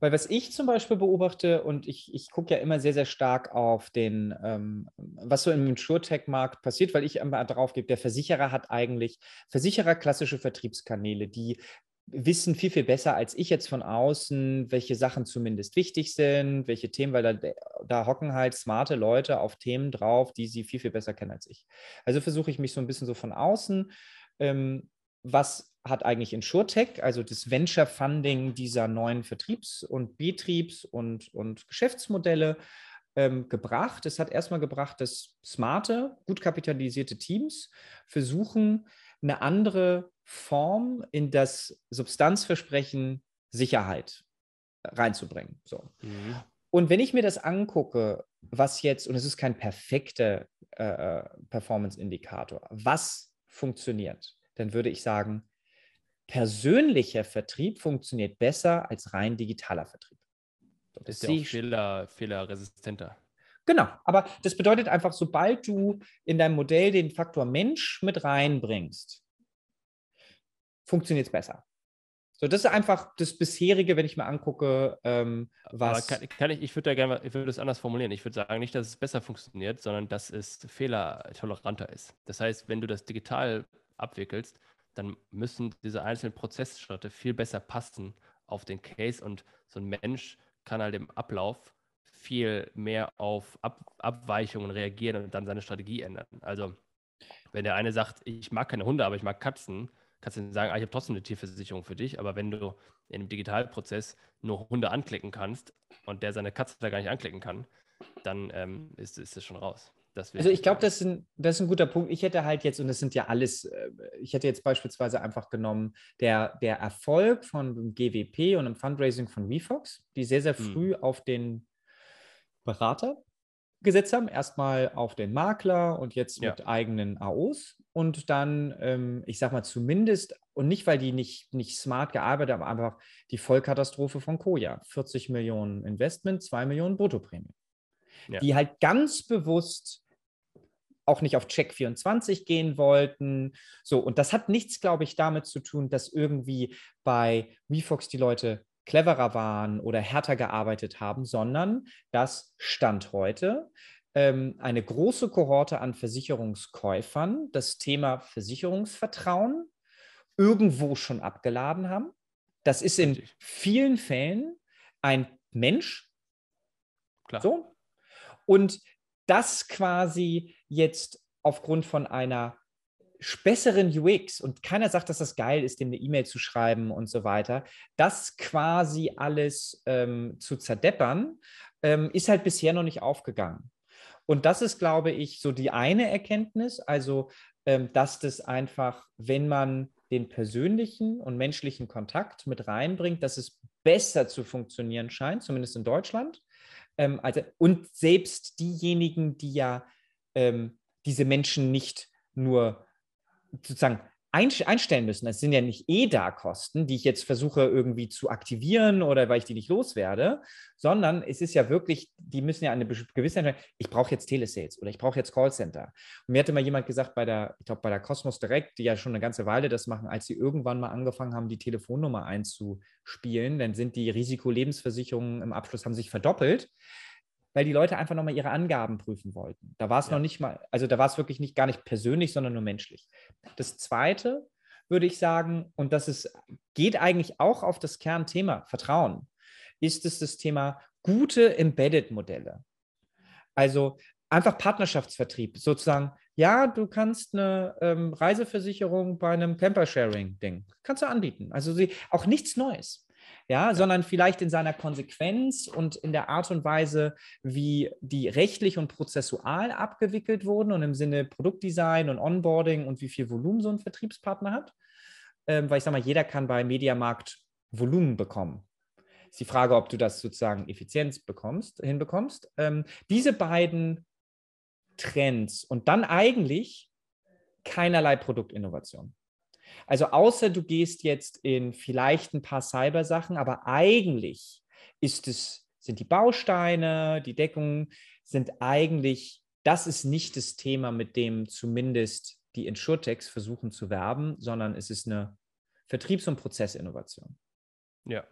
Weil was ich zum Beispiel beobachte und ich, ich gucke ja immer sehr, sehr stark auf den, ähm, was so im Insurtech-Markt passiert, weil ich immer drauf gebe, der Versicherer hat eigentlich, Versicherer klassische Vertriebskanäle, die wissen viel, viel besser als ich jetzt von außen, welche Sachen zumindest wichtig sind, welche Themen, weil da, da hocken halt smarte Leute auf Themen drauf, die sie viel, viel besser kennen als ich. Also versuche ich mich so ein bisschen so von außen, ähm, was hat eigentlich InsurTech, also das Venture Funding dieser neuen Vertriebs- und Betriebs- und, und Geschäftsmodelle ähm, gebracht. Es hat erstmal gebracht, dass smarte, gut kapitalisierte Teams versuchen, eine andere Form in das Substanzversprechen Sicherheit reinzubringen. So. Mhm. Und wenn ich mir das angucke, was jetzt, und es ist kein perfekter äh, Performance-Indikator, was funktioniert, dann würde ich sagen, persönlicher Vertrieb funktioniert besser als rein digitaler Vertrieb. Das ist ja auch Fehler, fehlerresistenter. Genau, aber das bedeutet einfach, sobald du in deinem Modell den Faktor Mensch mit reinbringst, funktioniert es besser. So, das ist einfach das bisherige, wenn ich mir angucke, ähm, was. Kann, kann, ich, ich würde da gerne, ich würde es anders formulieren. Ich würde sagen, nicht, dass es besser funktioniert, sondern dass es fehlertoleranter ist. Das heißt, wenn du das digital abwickelst, dann müssen diese einzelnen Prozessschritte viel besser passen auf den Case und so ein Mensch kann halt im Ablauf viel mehr auf Ab Abweichungen reagieren und dann seine Strategie ändern. Also, wenn der eine sagt, ich mag keine Hunde, aber ich mag Katzen, kannst du sagen, ah, ich habe trotzdem eine Tierversicherung für dich. Aber wenn du in einem Digitalprozess nur Hunde anklicken kannst und der seine Katze da gar nicht anklicken kann, dann ähm, ist, ist es schon raus. Also ich glaube, das, das, ist ein guter Punkt. Ich hätte halt jetzt, und das sind ja alles, äh, ich hätte jetzt beispielsweise einfach genommen, der, der Erfolg von GWP und im Fundraising von WeFox, die sehr, sehr hm. früh hm. auf den Berater gesetzt haben. Erstmal auf den Makler und jetzt ja. mit eigenen AOs. Und dann, ähm, ich sag mal, zumindest, und nicht, weil die nicht, nicht smart gearbeitet haben, aber einfach die Vollkatastrophe von Koja. 40 Millionen Investment, 2 Millionen Bruttoprämie. Ja. Die halt ganz bewusst auch nicht auf Check 24 gehen wollten. So, und das hat nichts, glaube ich, damit zu tun, dass irgendwie bei WeFox die Leute cleverer waren oder härter gearbeitet haben, sondern dass Stand heute ähm, eine große Kohorte an Versicherungskäufern das Thema Versicherungsvertrauen irgendwo schon abgeladen haben. Das ist in vielen Fällen ein Mensch. Klar. So. Und das quasi jetzt aufgrund von einer besseren UX und keiner sagt, dass das geil ist, dem eine E-Mail zu schreiben und so weiter, das quasi alles ähm, zu zerdeppern, ähm, ist halt bisher noch nicht aufgegangen. Und das ist, glaube ich, so die eine Erkenntnis, also ähm, dass das einfach, wenn man den persönlichen und menschlichen Kontakt mit reinbringt, dass es besser zu funktionieren scheint, zumindest in Deutschland. Ähm, also, und selbst diejenigen, die ja ähm, diese Menschen nicht nur sozusagen einstellen müssen. Das sind ja nicht EDA-Kosten, die ich jetzt versuche irgendwie zu aktivieren oder weil ich die nicht loswerde, sondern es ist ja wirklich, die müssen ja eine gewisse Entscheidung, ich brauche jetzt Telesales oder ich brauche jetzt Callcenter. Und mir hatte mal jemand gesagt bei der, ich glaube bei der Cosmos Direct, die ja schon eine ganze Weile das machen, als sie irgendwann mal angefangen haben, die Telefonnummer einzuspielen, dann sind die Risikolebensversicherungen im Abschluss haben sich verdoppelt weil die Leute einfach nochmal ihre Angaben prüfen wollten. Da war es ja. noch nicht mal, also da war es wirklich nicht gar nicht persönlich, sondern nur menschlich. Das zweite würde ich sagen, und das ist, geht eigentlich auch auf das Kernthema Vertrauen, ist es das Thema gute Embedded-Modelle. Also einfach Partnerschaftsvertrieb, sozusagen, ja, du kannst eine ähm, Reiseversicherung bei einem Camper-Sharing-Ding, kannst du anbieten. Also sie, auch nichts Neues ja, sondern vielleicht in seiner Konsequenz und in der Art und Weise, wie die rechtlich und prozessual abgewickelt wurden und im Sinne Produktdesign und Onboarding und wie viel Volumen so ein Vertriebspartner hat. Ähm, weil ich sage mal, jeder kann bei Mediamarkt Volumen bekommen. Ist die Frage, ob du das sozusagen Effizienz bekommst, hinbekommst. Ähm, diese beiden Trends und dann eigentlich keinerlei Produktinnovation. Also außer du gehst jetzt in vielleicht ein paar Cybersachen, aber eigentlich ist es, sind die Bausteine, die Deckungen, sind eigentlich, das ist nicht das Thema, mit dem zumindest die Insurtechs versuchen zu werben, sondern es ist eine Vertriebs- und Prozessinnovation. Ja.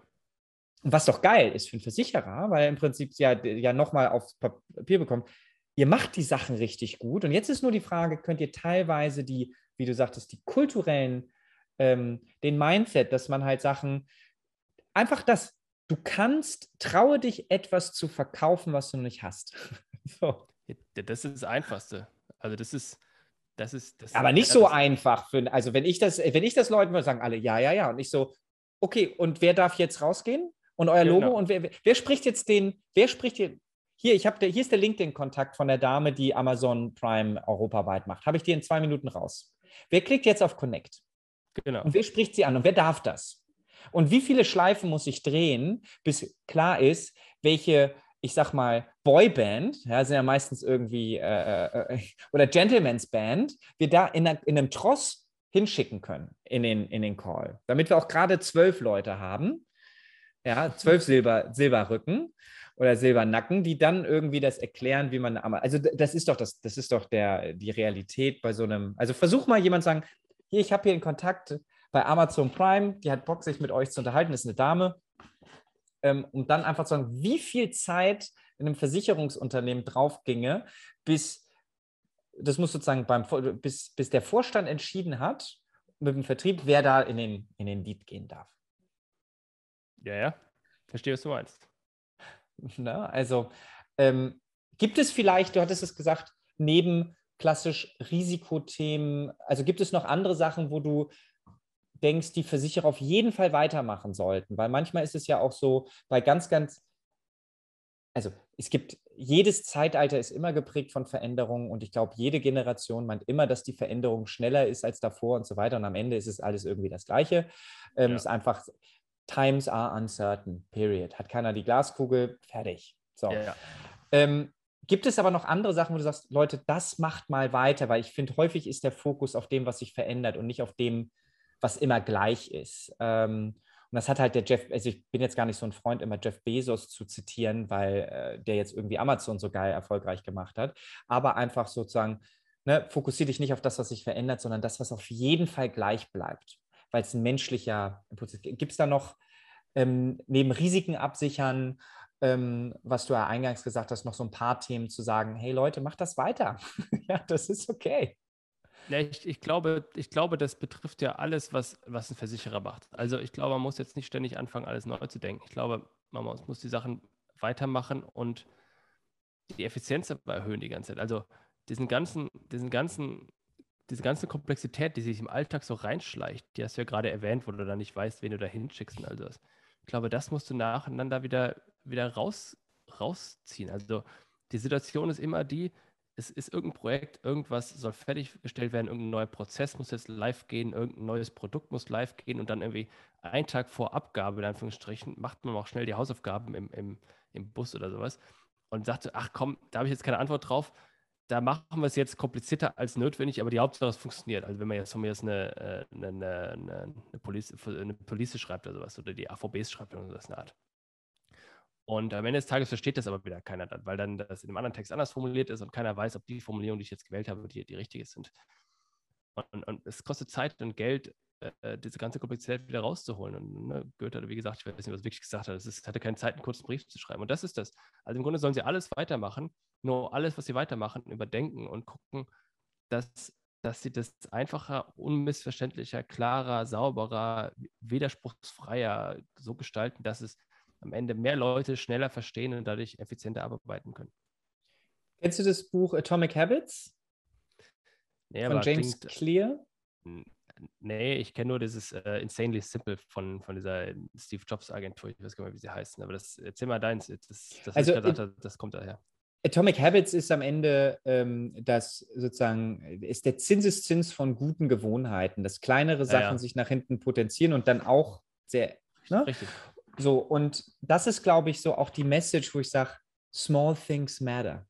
Und was doch geil ist für einen Versicherer, weil im Prinzip ja, ja nochmal aufs Papier bekommt, ihr macht die Sachen richtig gut. Und jetzt ist nur die Frage, könnt ihr teilweise die, wie du sagtest, die kulturellen ähm, den Mindset, dass man halt Sachen, einfach das, du kannst, traue dich etwas zu verkaufen, was du nicht hast. so. Das ist das Einfachste. Also das ist, das ist, das aber nicht so einfach. Für, also wenn ich das, wenn ich das Leuten würde, sagen alle, ja, ja, ja. Und ich so, okay, und wer darf jetzt rausgehen? Und euer Logo? Genau. Und wer, wer spricht jetzt den, wer spricht hier? Hier, ich habe, hier ist der LinkedIn-Kontakt von der Dame, die Amazon Prime europaweit macht. Habe ich dir in zwei Minuten raus. wer klickt jetzt auf Connect? Genau. Und wer spricht sie an und wer darf das? Und wie viele Schleifen muss ich drehen, bis klar ist, welche, ich sag mal, Boyband, ja, sind ja meistens irgendwie, äh, äh, oder Gentleman's Band, wir da in, einer, in einem Tross hinschicken können in den, in den Call, damit wir auch gerade zwölf Leute haben, ja, zwölf Silber, Silberrücken oder Silbernacken, die dann irgendwie das erklären, wie man, also das ist doch das, das ist doch der, die Realität bei so einem, also versuch mal jemand sagen, hier, ich habe hier einen Kontakt bei Amazon Prime, die hat Bock, sich mit euch zu unterhalten, ist eine Dame, ähm, um dann einfach zu sagen, wie viel Zeit in einem Versicherungsunternehmen drauf ginge, bis das muss sozusagen beim, bis, bis der Vorstand entschieden hat mit dem Vertrieb, wer da in den, in den Lead gehen darf. Ja, ja. Verstehe, was du meinst. Na, also ähm, gibt es vielleicht, du hattest es gesagt, neben klassisch Risikothemen, also gibt es noch andere Sachen, wo du denkst, die Versicherer auf jeden Fall weitermachen sollten? Weil manchmal ist es ja auch so, bei ganz, ganz, also es gibt, jedes Zeitalter ist immer geprägt von Veränderungen und ich glaube, jede Generation meint immer, dass die Veränderung schneller ist als davor und so weiter und am Ende ist es alles irgendwie das Gleiche. Ähm, ja. Es ist einfach, times are uncertain, period. Hat keiner die Glaskugel, fertig. So. Ja, ja. Ähm, gibt es aber noch andere Sachen, wo du sagst, Leute, das macht mal weiter, weil ich finde, häufig ist der Fokus auf dem, was sich verändert und nicht auf dem, was immer gleich ist. Ähm, und das hat halt der Jeff, also ich bin jetzt gar nicht so ein Freund, immer Jeff Bezos zu zitieren, weil äh, der jetzt irgendwie Amazon so geil erfolgreich gemacht hat, aber einfach sozusagen, ne, fokussiere dich nicht auf das, was sich verändert, sondern das, was auf jeden Fall gleich bleibt weil es ein menschlicher Impuls ist. Gibt es da noch ähm, neben Risiken absichern, ähm, was du ja eingangs gesagt hast, noch so ein paar Themen zu sagen, hey Leute, macht das weiter. ja, das ist okay. Ja, ich, ich, glaube, ich glaube, das betrifft ja alles, was, was ein Versicherer macht. Also ich glaube, man muss jetzt nicht ständig anfangen, alles neu zu denken. Ich glaube, man muss, muss die Sachen weitermachen und die Effizienz erhöhen die ganze Zeit. Also diesen ganzen, diesen ganzen diese ganze Komplexität, die sich im Alltag so reinschleicht, die hast du ja gerade erwähnt, wo du dann nicht weißt, wen du da hinschickst und all das. Ich glaube, das musst du nacheinander wieder, wieder raus, rausziehen. Also die Situation ist immer die, es ist irgendein Projekt, irgendwas soll fertiggestellt werden, irgendein neuer Prozess muss jetzt live gehen, irgendein neues Produkt muss live gehen und dann irgendwie einen Tag vor Abgabe, in Anführungsstrichen, macht man auch schnell die Hausaufgaben im, im, im Bus oder sowas und sagt, ach komm, da habe ich jetzt keine Antwort drauf, da machen wir es jetzt komplizierter als notwendig, aber die Hauptsache es funktioniert. Also wenn man jetzt von mir jetzt eine, äh, eine, eine, eine, Police, eine Police schreibt oder sowas oder die AVBs schreibt oder sowas eine Art. Und am Ende des Tages versteht das aber wieder keiner weil dann das in einem anderen Text anders formuliert ist und keiner weiß, ob die Formulierung, die ich jetzt gewählt habe, die, die richtige sind. Und, und es kostet Zeit und Geld, äh, diese ganze Komplexität wieder rauszuholen. Und ne, Goethe, wie gesagt, ich weiß nicht, was er wirklich gesagt hat, es hatte keine Zeit, einen kurzen Brief zu schreiben. Und das ist das. Also im Grunde sollen sie alles weitermachen, nur alles, was sie weitermachen, überdenken und gucken, dass, dass sie das einfacher, unmissverständlicher, klarer, sauberer, widerspruchsfreier so gestalten, dass es am Ende mehr Leute schneller verstehen und dadurch effizienter arbeiten können. Kennst du das Buch Atomic Habits? Nee, von James klingt, Clear? Nee, ich kenne nur dieses uh, Insanely Simple von, von dieser Steve Jobs Agentur. Ich weiß gar nicht, wie sie heißen, aber das erzähl mal deins. Das, das, also, gesagt, das kommt daher. Atomic Habits ist am Ende ähm, das sozusagen, ist der Zinseszins von guten Gewohnheiten, dass kleinere Sachen ja, ja. sich nach hinten potenzieren und dann auch sehr. Ne? Richtig. So, und das ist, glaube ich, so auch die Message, wo ich sage, small things matter.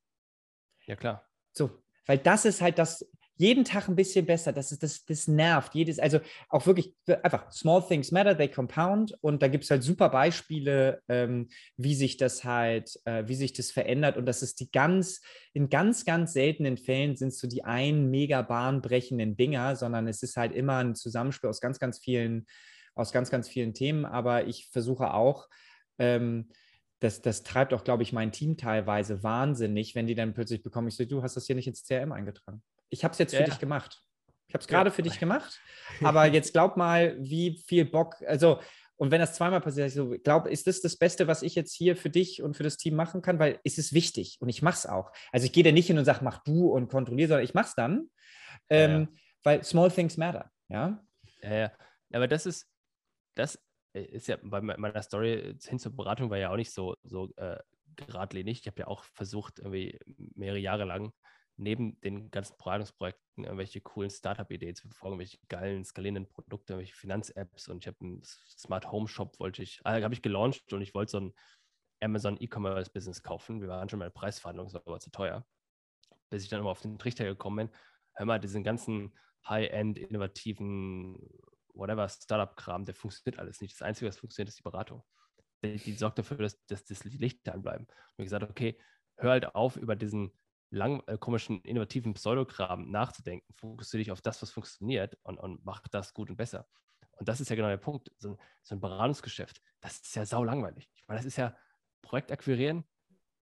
Ja, klar. So, weil das ist halt das, jeden Tag ein bisschen besser. Das, ist, das, das nervt. Jedes, also auch wirklich einfach, small things matter, they compound. Und da gibt es halt super Beispiele, ähm, wie sich das halt, äh, wie sich das verändert. Und das ist die ganz, in ganz, ganz seltenen Fällen sind es so die ein mega bahnbrechenden Dinger, sondern es ist halt immer ein Zusammenspiel aus ganz, ganz vielen, aus ganz, ganz vielen Themen. Aber ich versuche auch, ähm, das, das, treibt auch, glaube ich, mein Team teilweise wahnsinnig, wenn die dann plötzlich bekommen, ich so, du hast das hier nicht ins CRM eingetragen ich habe es jetzt für ja. dich gemacht. Ich habe es gerade ja. für dich gemacht, aber jetzt glaub mal, wie viel Bock, also und wenn das zweimal passiert, ich so, glaube, ist das das Beste, was ich jetzt hier für dich und für das Team machen kann? Weil es ist wichtig und ich mache es auch. Also ich gehe da nicht hin und sage, mach du und kontrolliere, sondern ich mache es dann, ähm, ja, weil small things matter. Ja? ja, ja. Aber das ist, das ist ja bei meiner Story hin zur Beratung war ja auch nicht so, so äh, geradlinig. Ich habe ja auch versucht, irgendwie mehrere Jahre lang neben den ganzen Beratungsprojekten irgendwelche coolen Startup-Ideen zu verfolgen, welche geilen, skalierenden Produkte, welche Finanz-Apps und ich habe einen Smart Home Shop, wollte ich, äh, habe ich gelauncht und ich wollte so ein Amazon E-Commerce-Business kaufen. Wir waren schon mal in Preisverhandlungen, es war aber zu teuer. Bis ich dann immer auf den Trichter gekommen bin, hör mal, diesen ganzen High-End, innovativen, whatever, Startup-Kram, der funktioniert alles nicht. Das Einzige, was funktioniert, ist die Beratung. Die, die sorgt dafür, dass, dass, die Lichter anbleiben. Und ich gesagt, okay, hör halt auf, über diesen lang, äh, komischen, innovativen Pseudokram nachzudenken. Fokussiere dich auf das, was funktioniert und, und mach das gut und besser. Und das ist ja genau der Punkt. So, so ein Beratungsgeschäft, das ist ja sau langweilig. Ich meine, das ist ja Projekt akquirieren,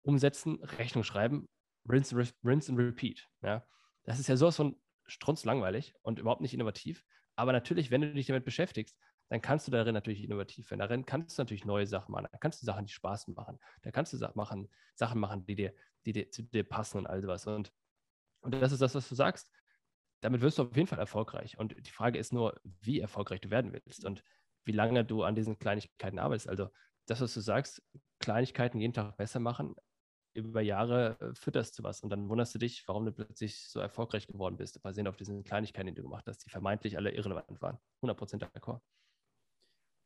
umsetzen, Rechnung schreiben, rinse, rinse and repeat. Ja? Das ist ja sowas von strunzlangweilig und überhaupt nicht innovativ. Aber natürlich, wenn du dich damit beschäftigst, dann kannst du darin natürlich innovativ werden. Darin kannst du natürlich neue Sachen machen. Da kannst du Sachen, die Spaß machen. Da kannst du Sachen machen, Sachen machen die, dir, die dir, zu dir passen und all sowas. Und, und das ist das, was du sagst. Damit wirst du auf jeden Fall erfolgreich. Und die Frage ist nur, wie erfolgreich du werden willst und wie lange du an diesen Kleinigkeiten arbeitest. Also das, was du sagst, Kleinigkeiten jeden Tag besser machen, über Jahre äh, fütterst du was und dann wunderst du dich, warum du plötzlich so erfolgreich geworden bist, basierend auf diesen Kleinigkeiten, die du gemacht hast, die vermeintlich alle irrelevant waren. 100% d'accord.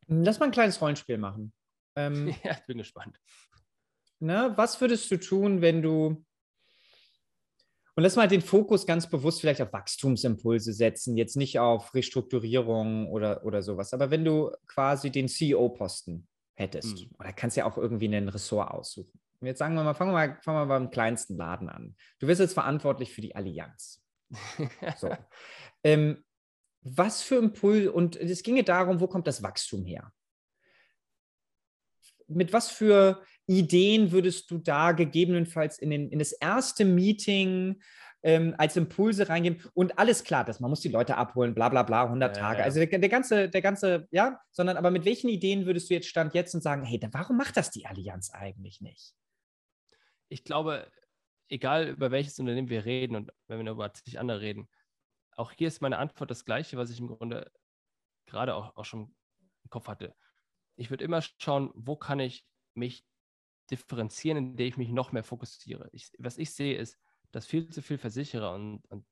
Lass mal ein kleines Rollenspiel machen. Ähm, ja, ich bin gespannt. Na, was würdest du tun, wenn du und lass mal den Fokus ganz bewusst vielleicht auf Wachstumsimpulse setzen, jetzt nicht auf Restrukturierung oder, oder sowas. Aber wenn du quasi den CEO-Posten hättest, mhm. oder kannst ja auch irgendwie einen Ressort aussuchen. Jetzt sagen wir mal, fangen wir mal, fangen wir mal beim kleinsten Laden an. Du wirst jetzt verantwortlich für die Allianz. so. ähm, was für Impuls, und es ginge darum, wo kommt das Wachstum her? Mit was für Ideen würdest du da gegebenenfalls in, den, in das erste Meeting ähm, als Impulse reingeben und alles klar, dass man muss die Leute abholen, bla bla bla, 100 ja, Tage. Ja. Also der, der, ganze, der ganze, ja, sondern aber mit welchen Ideen würdest du jetzt Stand jetzt und sagen, hey, warum macht das die Allianz eigentlich nicht? Ich glaube, egal über welches Unternehmen wir reden und wenn wir über zig andere reden, auch hier ist meine Antwort das gleiche, was ich im Grunde gerade auch, auch schon im Kopf hatte. Ich würde immer schauen, wo kann ich mich differenzieren, indem ich mich noch mehr fokussiere. Ich, was ich sehe, ist, dass viel zu viele Versicherer und, und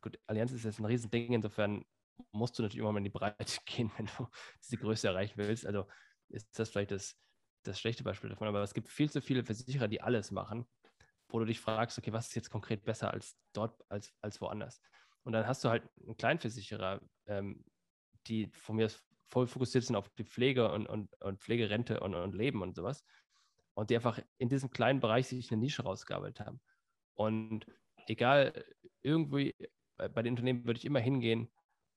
gut, Allianz ist jetzt ein Riesending, insofern musst du natürlich immer mal in die Breite gehen, wenn du diese Größe erreichen willst. Also ist das vielleicht das, das schlechte Beispiel davon, aber es gibt viel zu viele Versicherer, die alles machen, wo du dich fragst, okay, was ist jetzt konkret besser als dort, als, als woanders? Und dann hast du halt einen Kleinversicherer, ähm, die von mir voll fokussiert sind auf die Pflege und, und, und Pflegerente und, und Leben und sowas. Und die einfach in diesem kleinen Bereich sich eine Nische rausgearbeitet haben. Und egal, irgendwie bei den Unternehmen würde ich immer hingehen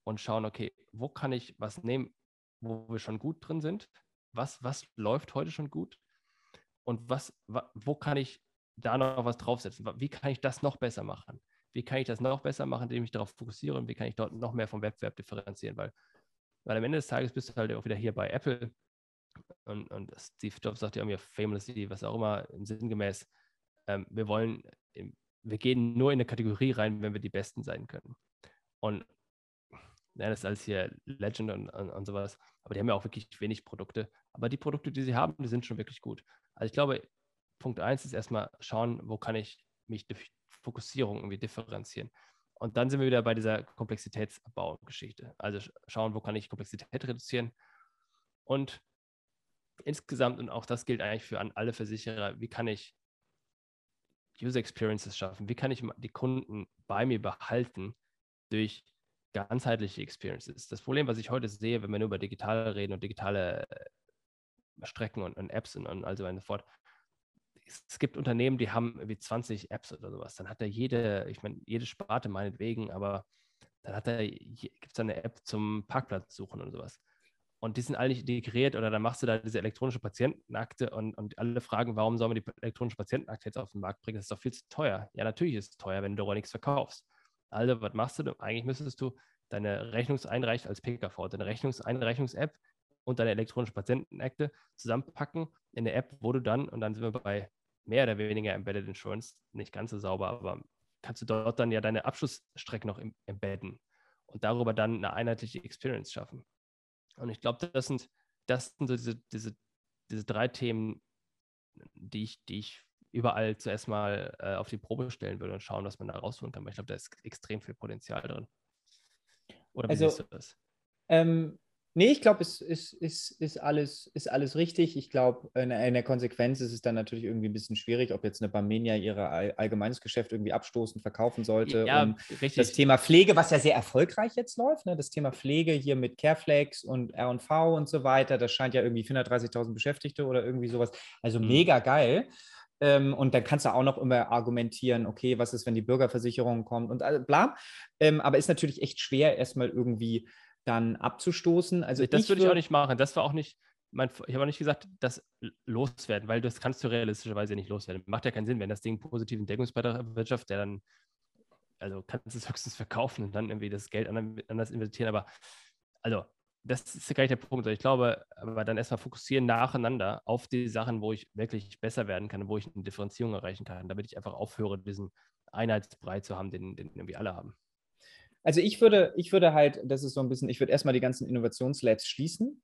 und schauen, okay, wo kann ich was nehmen, wo wir schon gut drin sind was, was läuft heute schon gut und was, wo kann ich da noch was draufsetzen? Wie kann ich das noch besser machen? Wie kann ich das noch besser machen, indem ich darauf fokussiere und wie kann ich dort noch mehr vom Wettbewerb differenzieren? Weil, weil am Ende des Tages bist du halt auch wieder hier bei Apple und, und Steve Jobs sagt ja mir famously, was auch immer, im sinngemäß, ähm, wir wollen, wir gehen nur in eine Kategorie rein, wenn wir die Besten sein können. Und ja, das ist alles hier Legend und, und, und, sowas. Aber die haben ja auch wirklich wenig Produkte. Aber die Produkte, die sie haben, die sind schon wirklich gut. Also ich glaube, Punkt eins ist erstmal schauen, wo kann ich mich durch Fokussierung irgendwie differenzieren. Und dann sind wir wieder bei dieser Komplexitätsabbau-Geschichte. Also schauen, wo kann ich Komplexität reduzieren. Und insgesamt, und auch das gilt eigentlich für alle Versicherer, wie kann ich User Experiences schaffen? Wie kann ich die Kunden bei mir behalten durch ganzheitliche Experiences. Das Problem, was ich heute sehe, wenn wir nur über digitale reden und digitale äh, Strecken und, und Apps und, und also weiter und fort, es gibt Unternehmen, die haben wie 20 Apps oder sowas. Dann hat er jede, ich meine, jede Sparte meinetwegen, aber dann hat er, gibt es eine App zum Parkplatz suchen und sowas. Und die sind alle nicht integriert oder dann machst du da diese elektronische Patientenakte und, und alle fragen, warum soll man die elektronische Patientenakte jetzt auf den Markt bringen? Das ist doch viel zu teuer. Ja, natürlich ist es teuer, wenn du aber nichts verkaufst. Also, was machst du? Eigentlich müsstest du deine Rechnungseinreichung als PKV, deine Rechnungseinreichungs-App und deine elektronische Patientenakte zusammenpacken in eine App, wo du dann, und dann sind wir bei mehr oder weniger Embedded Insurance, nicht ganz so sauber, aber kannst du dort dann ja deine Abschlussstrecke noch embedden und darüber dann eine einheitliche Experience schaffen. Und ich glaube, das sind, das sind so diese, diese, diese drei Themen, die ich, die ich überall zuerst mal äh, auf die Probe stellen würde und schauen, was man da rausholen kann. Weil ich glaube, da ist extrem viel Potenzial drin. Oder wie also, siehst du das? Ähm, Nee, ich glaube, es ist, ist, ist, alles, ist alles richtig. Ich glaube, in, in, der Konsequenz ist es dann natürlich irgendwie ein bisschen schwierig, ob jetzt eine Barmenia all, allgemeines Geschäft irgendwie abstoßen, verkaufen sollte. Ja, und richtig. Das Thema Pflege, was ja sehr erfolgreich jetzt läuft, ne? das Thema Pflege hier mit Careflex und R&V und so weiter, das scheint ja irgendwie 430.000 Beschäftigte oder irgendwie sowas. Also mhm. mega geil. Ähm, und dann kannst du auch noch immer argumentieren, okay, was ist, wenn die Bürgerversicherung kommt und bla. Ähm, aber ist natürlich echt schwer, erstmal irgendwie dann abzustoßen. Also das würde ich auch nicht machen. Das war auch nicht, mein, ich habe auch nicht gesagt, das loswerden, weil das kannst du realistischerweise nicht loswerden. Macht ja keinen Sinn, wenn das Ding positiven Deckungsbeitrag wirtschaftet, der dann, also kannst du es höchstens verkaufen und dann irgendwie das Geld anders investieren. Aber also, das ist gar nicht der Punkt. Ich glaube, aber dann erstmal fokussieren nacheinander auf die Sachen, wo ich wirklich besser werden kann, wo ich eine Differenzierung erreichen kann, damit ich einfach aufhöre, diesen Einheitsbrei zu haben, den, den irgendwie alle haben. Also ich würde, ich würde halt, das ist so ein bisschen, ich würde erstmal die ganzen Innovationslabs schließen.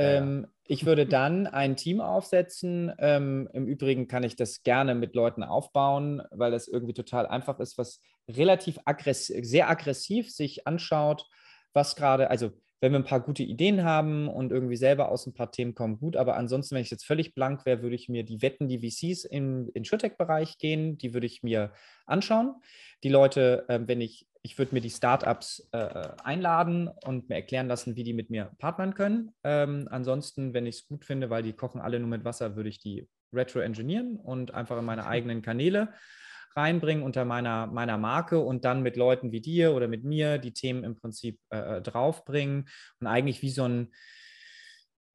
Ja. Ähm, ich würde dann ein Team aufsetzen. Ähm, Im Übrigen kann ich das gerne mit Leuten aufbauen, weil das irgendwie total einfach ist, was relativ aggressiv, sehr aggressiv sich anschaut, was gerade, also wenn wir ein paar gute Ideen haben und irgendwie selber aus ein paar Themen kommen, gut. Aber ansonsten, wenn ich jetzt völlig blank wäre, würde ich mir die Wetten, die VCs im InsurTech-Bereich gehen, die würde ich mir anschauen. Die Leute, äh, wenn ich, ich würde mir die Startups äh, äh, einladen und mir erklären lassen, wie die mit mir partnern können. Ähm, ansonsten, wenn ich es gut finde, weil die kochen alle nur mit Wasser, würde ich die retro-engineeren und einfach in meine eigenen Kanäle reinbringen unter meiner, meiner Marke und dann mit Leuten wie dir oder mit mir die Themen im Prinzip äh, äh, draufbringen und eigentlich wie so ein,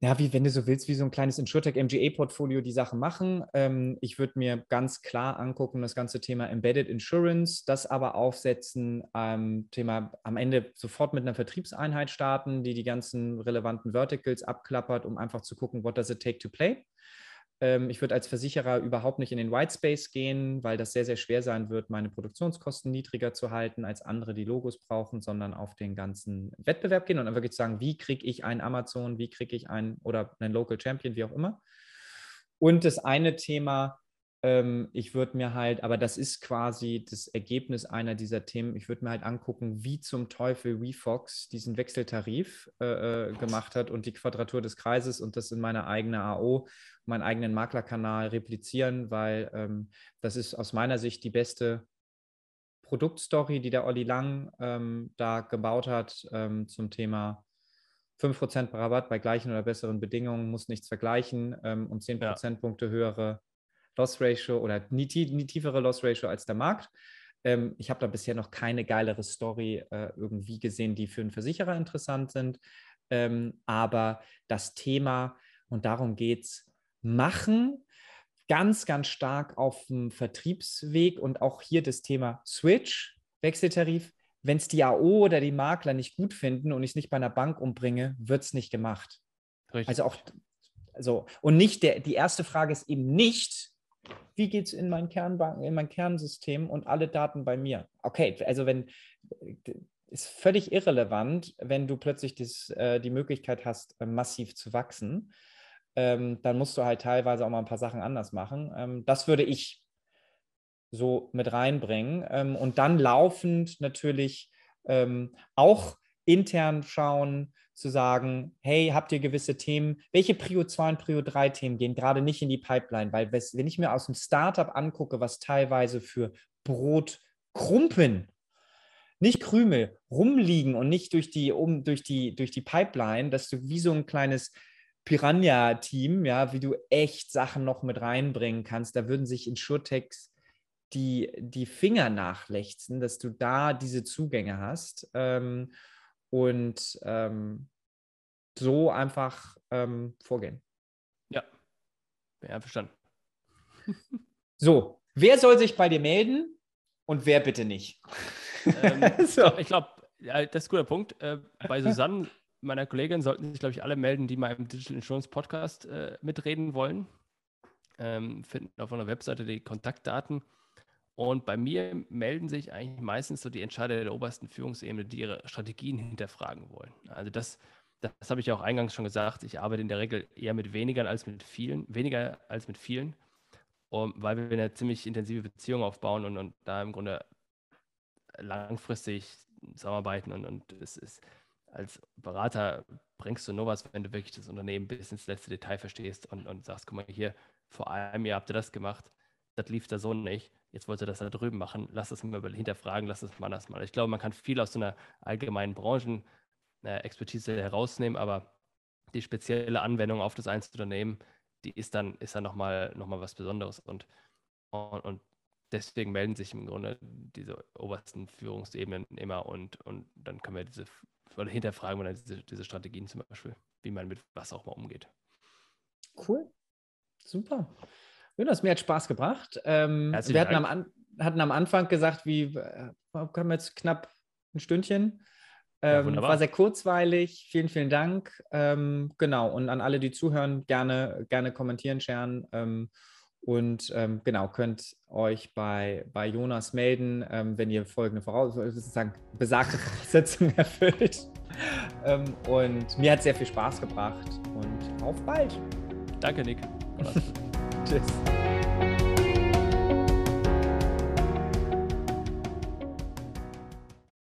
ja, wie wenn du so willst, wie so ein kleines InsurTech MGA-Portfolio die Sachen machen. Ähm, ich würde mir ganz klar angucken, das ganze Thema Embedded Insurance, das aber aufsetzen, ähm, Thema am Ende sofort mit einer Vertriebseinheit starten, die die ganzen relevanten Verticals abklappert, um einfach zu gucken, what does it take to play. Ähm, ich würde als Versicherer überhaupt nicht in den Whitespace gehen, weil das sehr, sehr schwer sein wird, meine Produktionskosten niedriger zu halten, als andere, die Logos brauchen, sondern auf den ganzen Wettbewerb gehen und dann wirklich sagen, wie kriege ich einen Amazon, wie kriege ich einen oder einen Local Champion, wie auch immer. Und das eine Thema, ähm, ich würde mir halt, aber das ist quasi das Ergebnis einer dieser Themen, ich würde mir halt angucken, wie zum Teufel WeFox diesen Wechseltarif äh, äh, gemacht hat und die Quadratur des Kreises und das in meiner eigenen AO, meinen eigenen Maklerkanal replizieren, weil ähm, das ist aus meiner Sicht die beste Produktstory, die der Olli Lang ähm, da gebaut hat ähm, zum Thema 5% Rabatt bei gleichen oder besseren Bedingungen, muss nichts vergleichen ähm, und 10 Prozentpunkte ja. höhere Loss Ratio oder nie, nie tiefere Loss Ratio als der Markt. Ähm, ich habe da bisher noch keine geilere Story äh, irgendwie gesehen, die für einen Versicherer interessant sind. Ähm, aber das Thema, und darum geht es, machen, ganz, ganz stark auf dem Vertriebsweg und auch hier das Thema Switch, Wechseltarif. Wenn es die AO oder die Makler nicht gut finden und ich es nicht bei einer Bank umbringe, wird es nicht gemacht. Richtig. Also auch, also, und nicht der, die erste Frage ist eben nicht, wie geht es in mein Kernbank, in mein Kernsystem und alle Daten bei mir? Okay, also wenn ist völlig irrelevant, wenn du plötzlich das, äh, die Möglichkeit hast, äh, massiv zu wachsen. Ähm, dann musst du halt teilweise auch mal ein paar Sachen anders machen. Ähm, das würde ich so mit reinbringen. Ähm, und dann laufend natürlich ähm, auch intern schauen, zu sagen, hey, habt ihr gewisse Themen? Welche Prio 2 und Prio 3 Themen gehen gerade nicht in die Pipeline? Weil wenn ich mir aus dem Startup angucke, was teilweise für Brotkrumpen, nicht Krümel, rumliegen und nicht durch die, um, durch die, durch die Pipeline, dass du wie so ein kleines Piranha-Team, ja, wie du echt Sachen noch mit reinbringen kannst, da würden sich Insurtechs die, die Finger nachlechzen, dass du da diese Zugänge hast. Ähm, und ähm, so einfach ähm, vorgehen. Ja, bin einverstanden. so, wer soll sich bei dir melden und wer bitte nicht? Ähm, so. Ich glaube, ja, das ist ein guter Punkt. Äh, bei Susanne, meiner Kollegin, sollten sich, glaube ich, alle melden, die mal im Digital Insurance Podcast äh, mitreden wollen. Ähm, finden auf einer Webseite die Kontaktdaten. Und bei mir melden sich eigentlich meistens so die Entscheider der obersten Führungsebene, die ihre Strategien hinterfragen wollen. Also das, das habe ich ja auch eingangs schon gesagt. Ich arbeite in der Regel eher mit weniger als mit vielen, weniger als mit vielen. um, weil wir eine ziemlich intensive Beziehung aufbauen und, und da im Grunde langfristig zusammenarbeiten und, und es ist als Berater bringst du nur was, wenn du wirklich das Unternehmen bis ins letzte Detail verstehst und, und sagst, guck mal hier, vor einem Jahr habt ihr das gemacht, das lief da so nicht, jetzt wollt ihr das da drüben machen, lass das mal hinterfragen, lass das mal anders mal. Ich glaube, man kann viel aus so einer allgemeinen Branchen-Expertise äh, herausnehmen, aber die spezielle Anwendung auf das Einzelunternehmen, die ist dann, ist dann nochmal noch mal was Besonderes und, und, und deswegen melden sich im Grunde diese obersten Führungsebenen immer und, und dann können wir diese, oder hinterfragen wir dann diese, diese Strategien zum Beispiel, wie man mit was auch mal umgeht. Cool. Super. Jonas, mir hat Spaß gebracht. Ähm, wir hatten am, an, hatten am, Anfang gesagt, wie äh, haben wir jetzt knapp ein Stündchen. Ähm, ja, war sehr kurzweilig. Vielen, vielen Dank. Ähm, genau. Und an alle, die zuhören, gerne, gerne kommentieren, scheren. Ähm, und ähm, genau, könnt euch bei, bei Jonas melden, ähm, wenn ihr folgende Voraus sozusagen besagte Voraussetzungen erfüllt. Ähm, und mir hat sehr viel Spaß gebracht und auf bald. Danke, Nick. Tschüss.